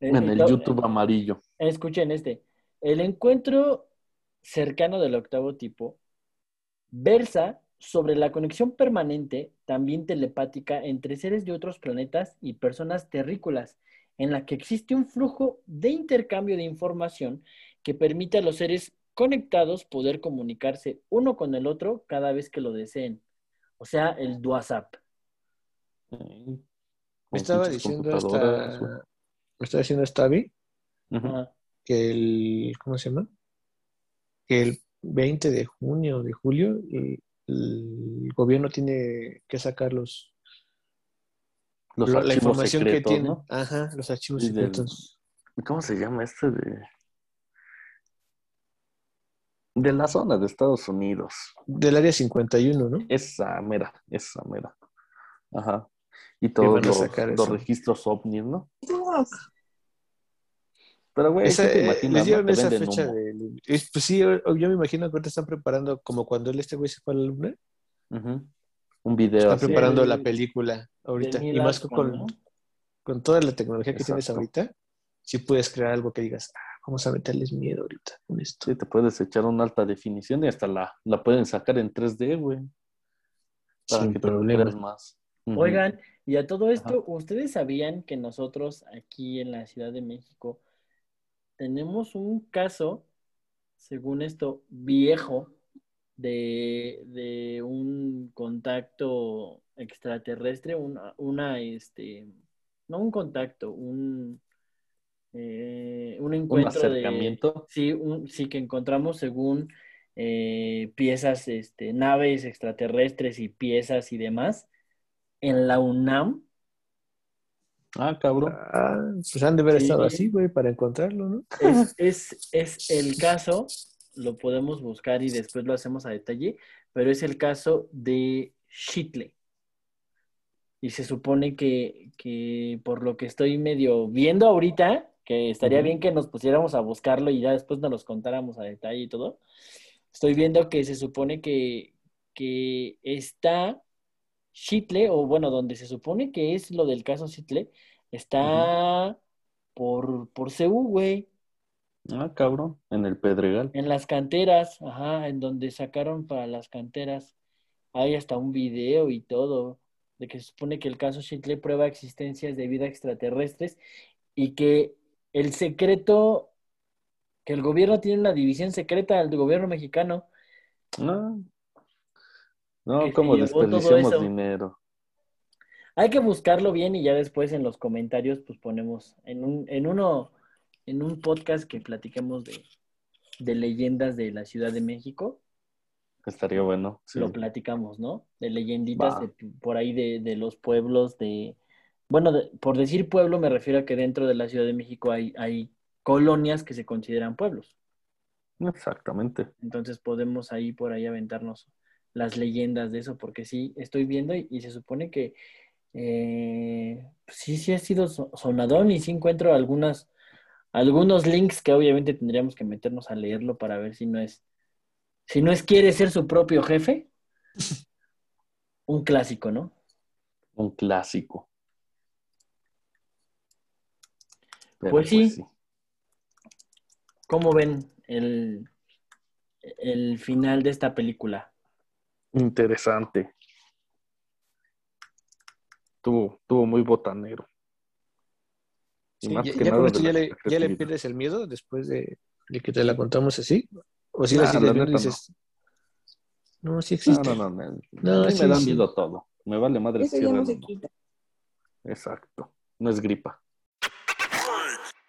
Eh, En el YouTube amarillo. Escuchen este. El encuentro cercano del octavo tipo versa sobre la conexión permanente, también telepática, entre seres de otros planetas y personas terrícolas, en la que existe un flujo de intercambio de información que permite a los seres conectados poder comunicarse uno con el otro cada vez que lo deseen. O sea, el WhatsApp. Me estaba diciendo esta. Me estaba diciendo esta que el. ¿Cómo se llama? Que el 20 de junio, de julio, el, el gobierno tiene que sacar los, Los la, información secretos, que tiene. ¿no? Ajá, los archivos Y del- secretos. ¿Cómo se llama este de...? De la zona de Estados Unidos. Del área 51, ¿no? Esa mera, esa mera. Ajá. Y todos los, los registros ovnis, ¿no? Pero, güey, Esa, ¿qué te eh, imaginas? les dieron esa fecha humo. de... es- Pues sí, yo, yo me imagino que ahorita están preparando, como cuando él este güey se fue a la luna. Un video están así. preparando la película ahorita. Y más con, ¿no? con toda la tecnología que tienes ahorita, si puedes crear algo que digas, ah, vamos a meterles miedo ahorita con esto. Sí, te puedes echar una alta definición y hasta la, la pueden sacar en 3D, güey. Para Sin que te problema. recuperes más. Oigan, y a todo esto, Ajá. ¿ustedes sabían que nosotros aquí en la Ciudad de México tenemos un caso, según esto, viejo, de, de un contacto extraterrestre, una, una, este, no un contacto, un, eh, un Un encuentro de... acercamiento. Sí, un- sí que encontramos según eh, piezas, este, naves extraterrestres y piezas y demás en la UNAM. Ah, cabrón. Ah, pues han de haber Sí. estado así, güey, para encontrarlo, ¿no? Es, es, es el caso, lo podemos buscar y después lo hacemos a detalle, pero es el caso de Shitley. Y se supone que, que por lo que estoy medio viendo ahorita, que estaría bien que nos pusiéramos a buscarlo y ya después nos los contáramos a detalle y todo. Estoy viendo que se supone que, que está Shitle, o bueno, donde se supone que es lo del caso Shitle, está por, por Ceú, güey, Ah, cabrón. En el Pedregal. en las canteras, ajá, en donde sacaron para las canteras. Hay hasta un video y todo, de que se supone que el caso Shitle prueba existencias de vida extraterrestres y que el secreto, que el gobierno tiene una división secreta del gobierno mexicano. No. No, como desperdiciamos dinero. Hay que buscarlo bien y ya después en los comentarios pues ponemos en un, en uno, en un podcast que platiquemos de, de leyendas de la Ciudad de México, Estaría bueno. sí. lo platicamos, ¿no? De leyenditas de- por ahí de, de los pueblos de... Bueno, por decir pueblo me refiero a que dentro de la Ciudad de México hay, hay colonias que se consideran pueblos. Exactamente. Entonces podemos ahí por ahí aventarnos las leyendas de eso, porque sí, estoy viendo y, y se supone que eh, sí, sí ha sido so- sonadón y sí encuentro algunas, algunos links que obviamente tendríamos que meternos a leerlo para ver si no es, si no es quiere ser su propio jefe, un clásico, ¿no? Un clásico. Pero, Pues sí. ¿Cómo ven el, el final de esta película? Interesante. Tuvo, tuvo muy botanero. Y Sí, más ya, que ya nada con esto de ya la le, ya le pierdes el miedo después de, de que te la contamos así. O si la Nah, la y neta dices, no, sí No, existe. no, no. no. No, mí sí, me da sí. miedo todo. Me vale madre Eso ya no se no. quita. Exacto. No es gripa.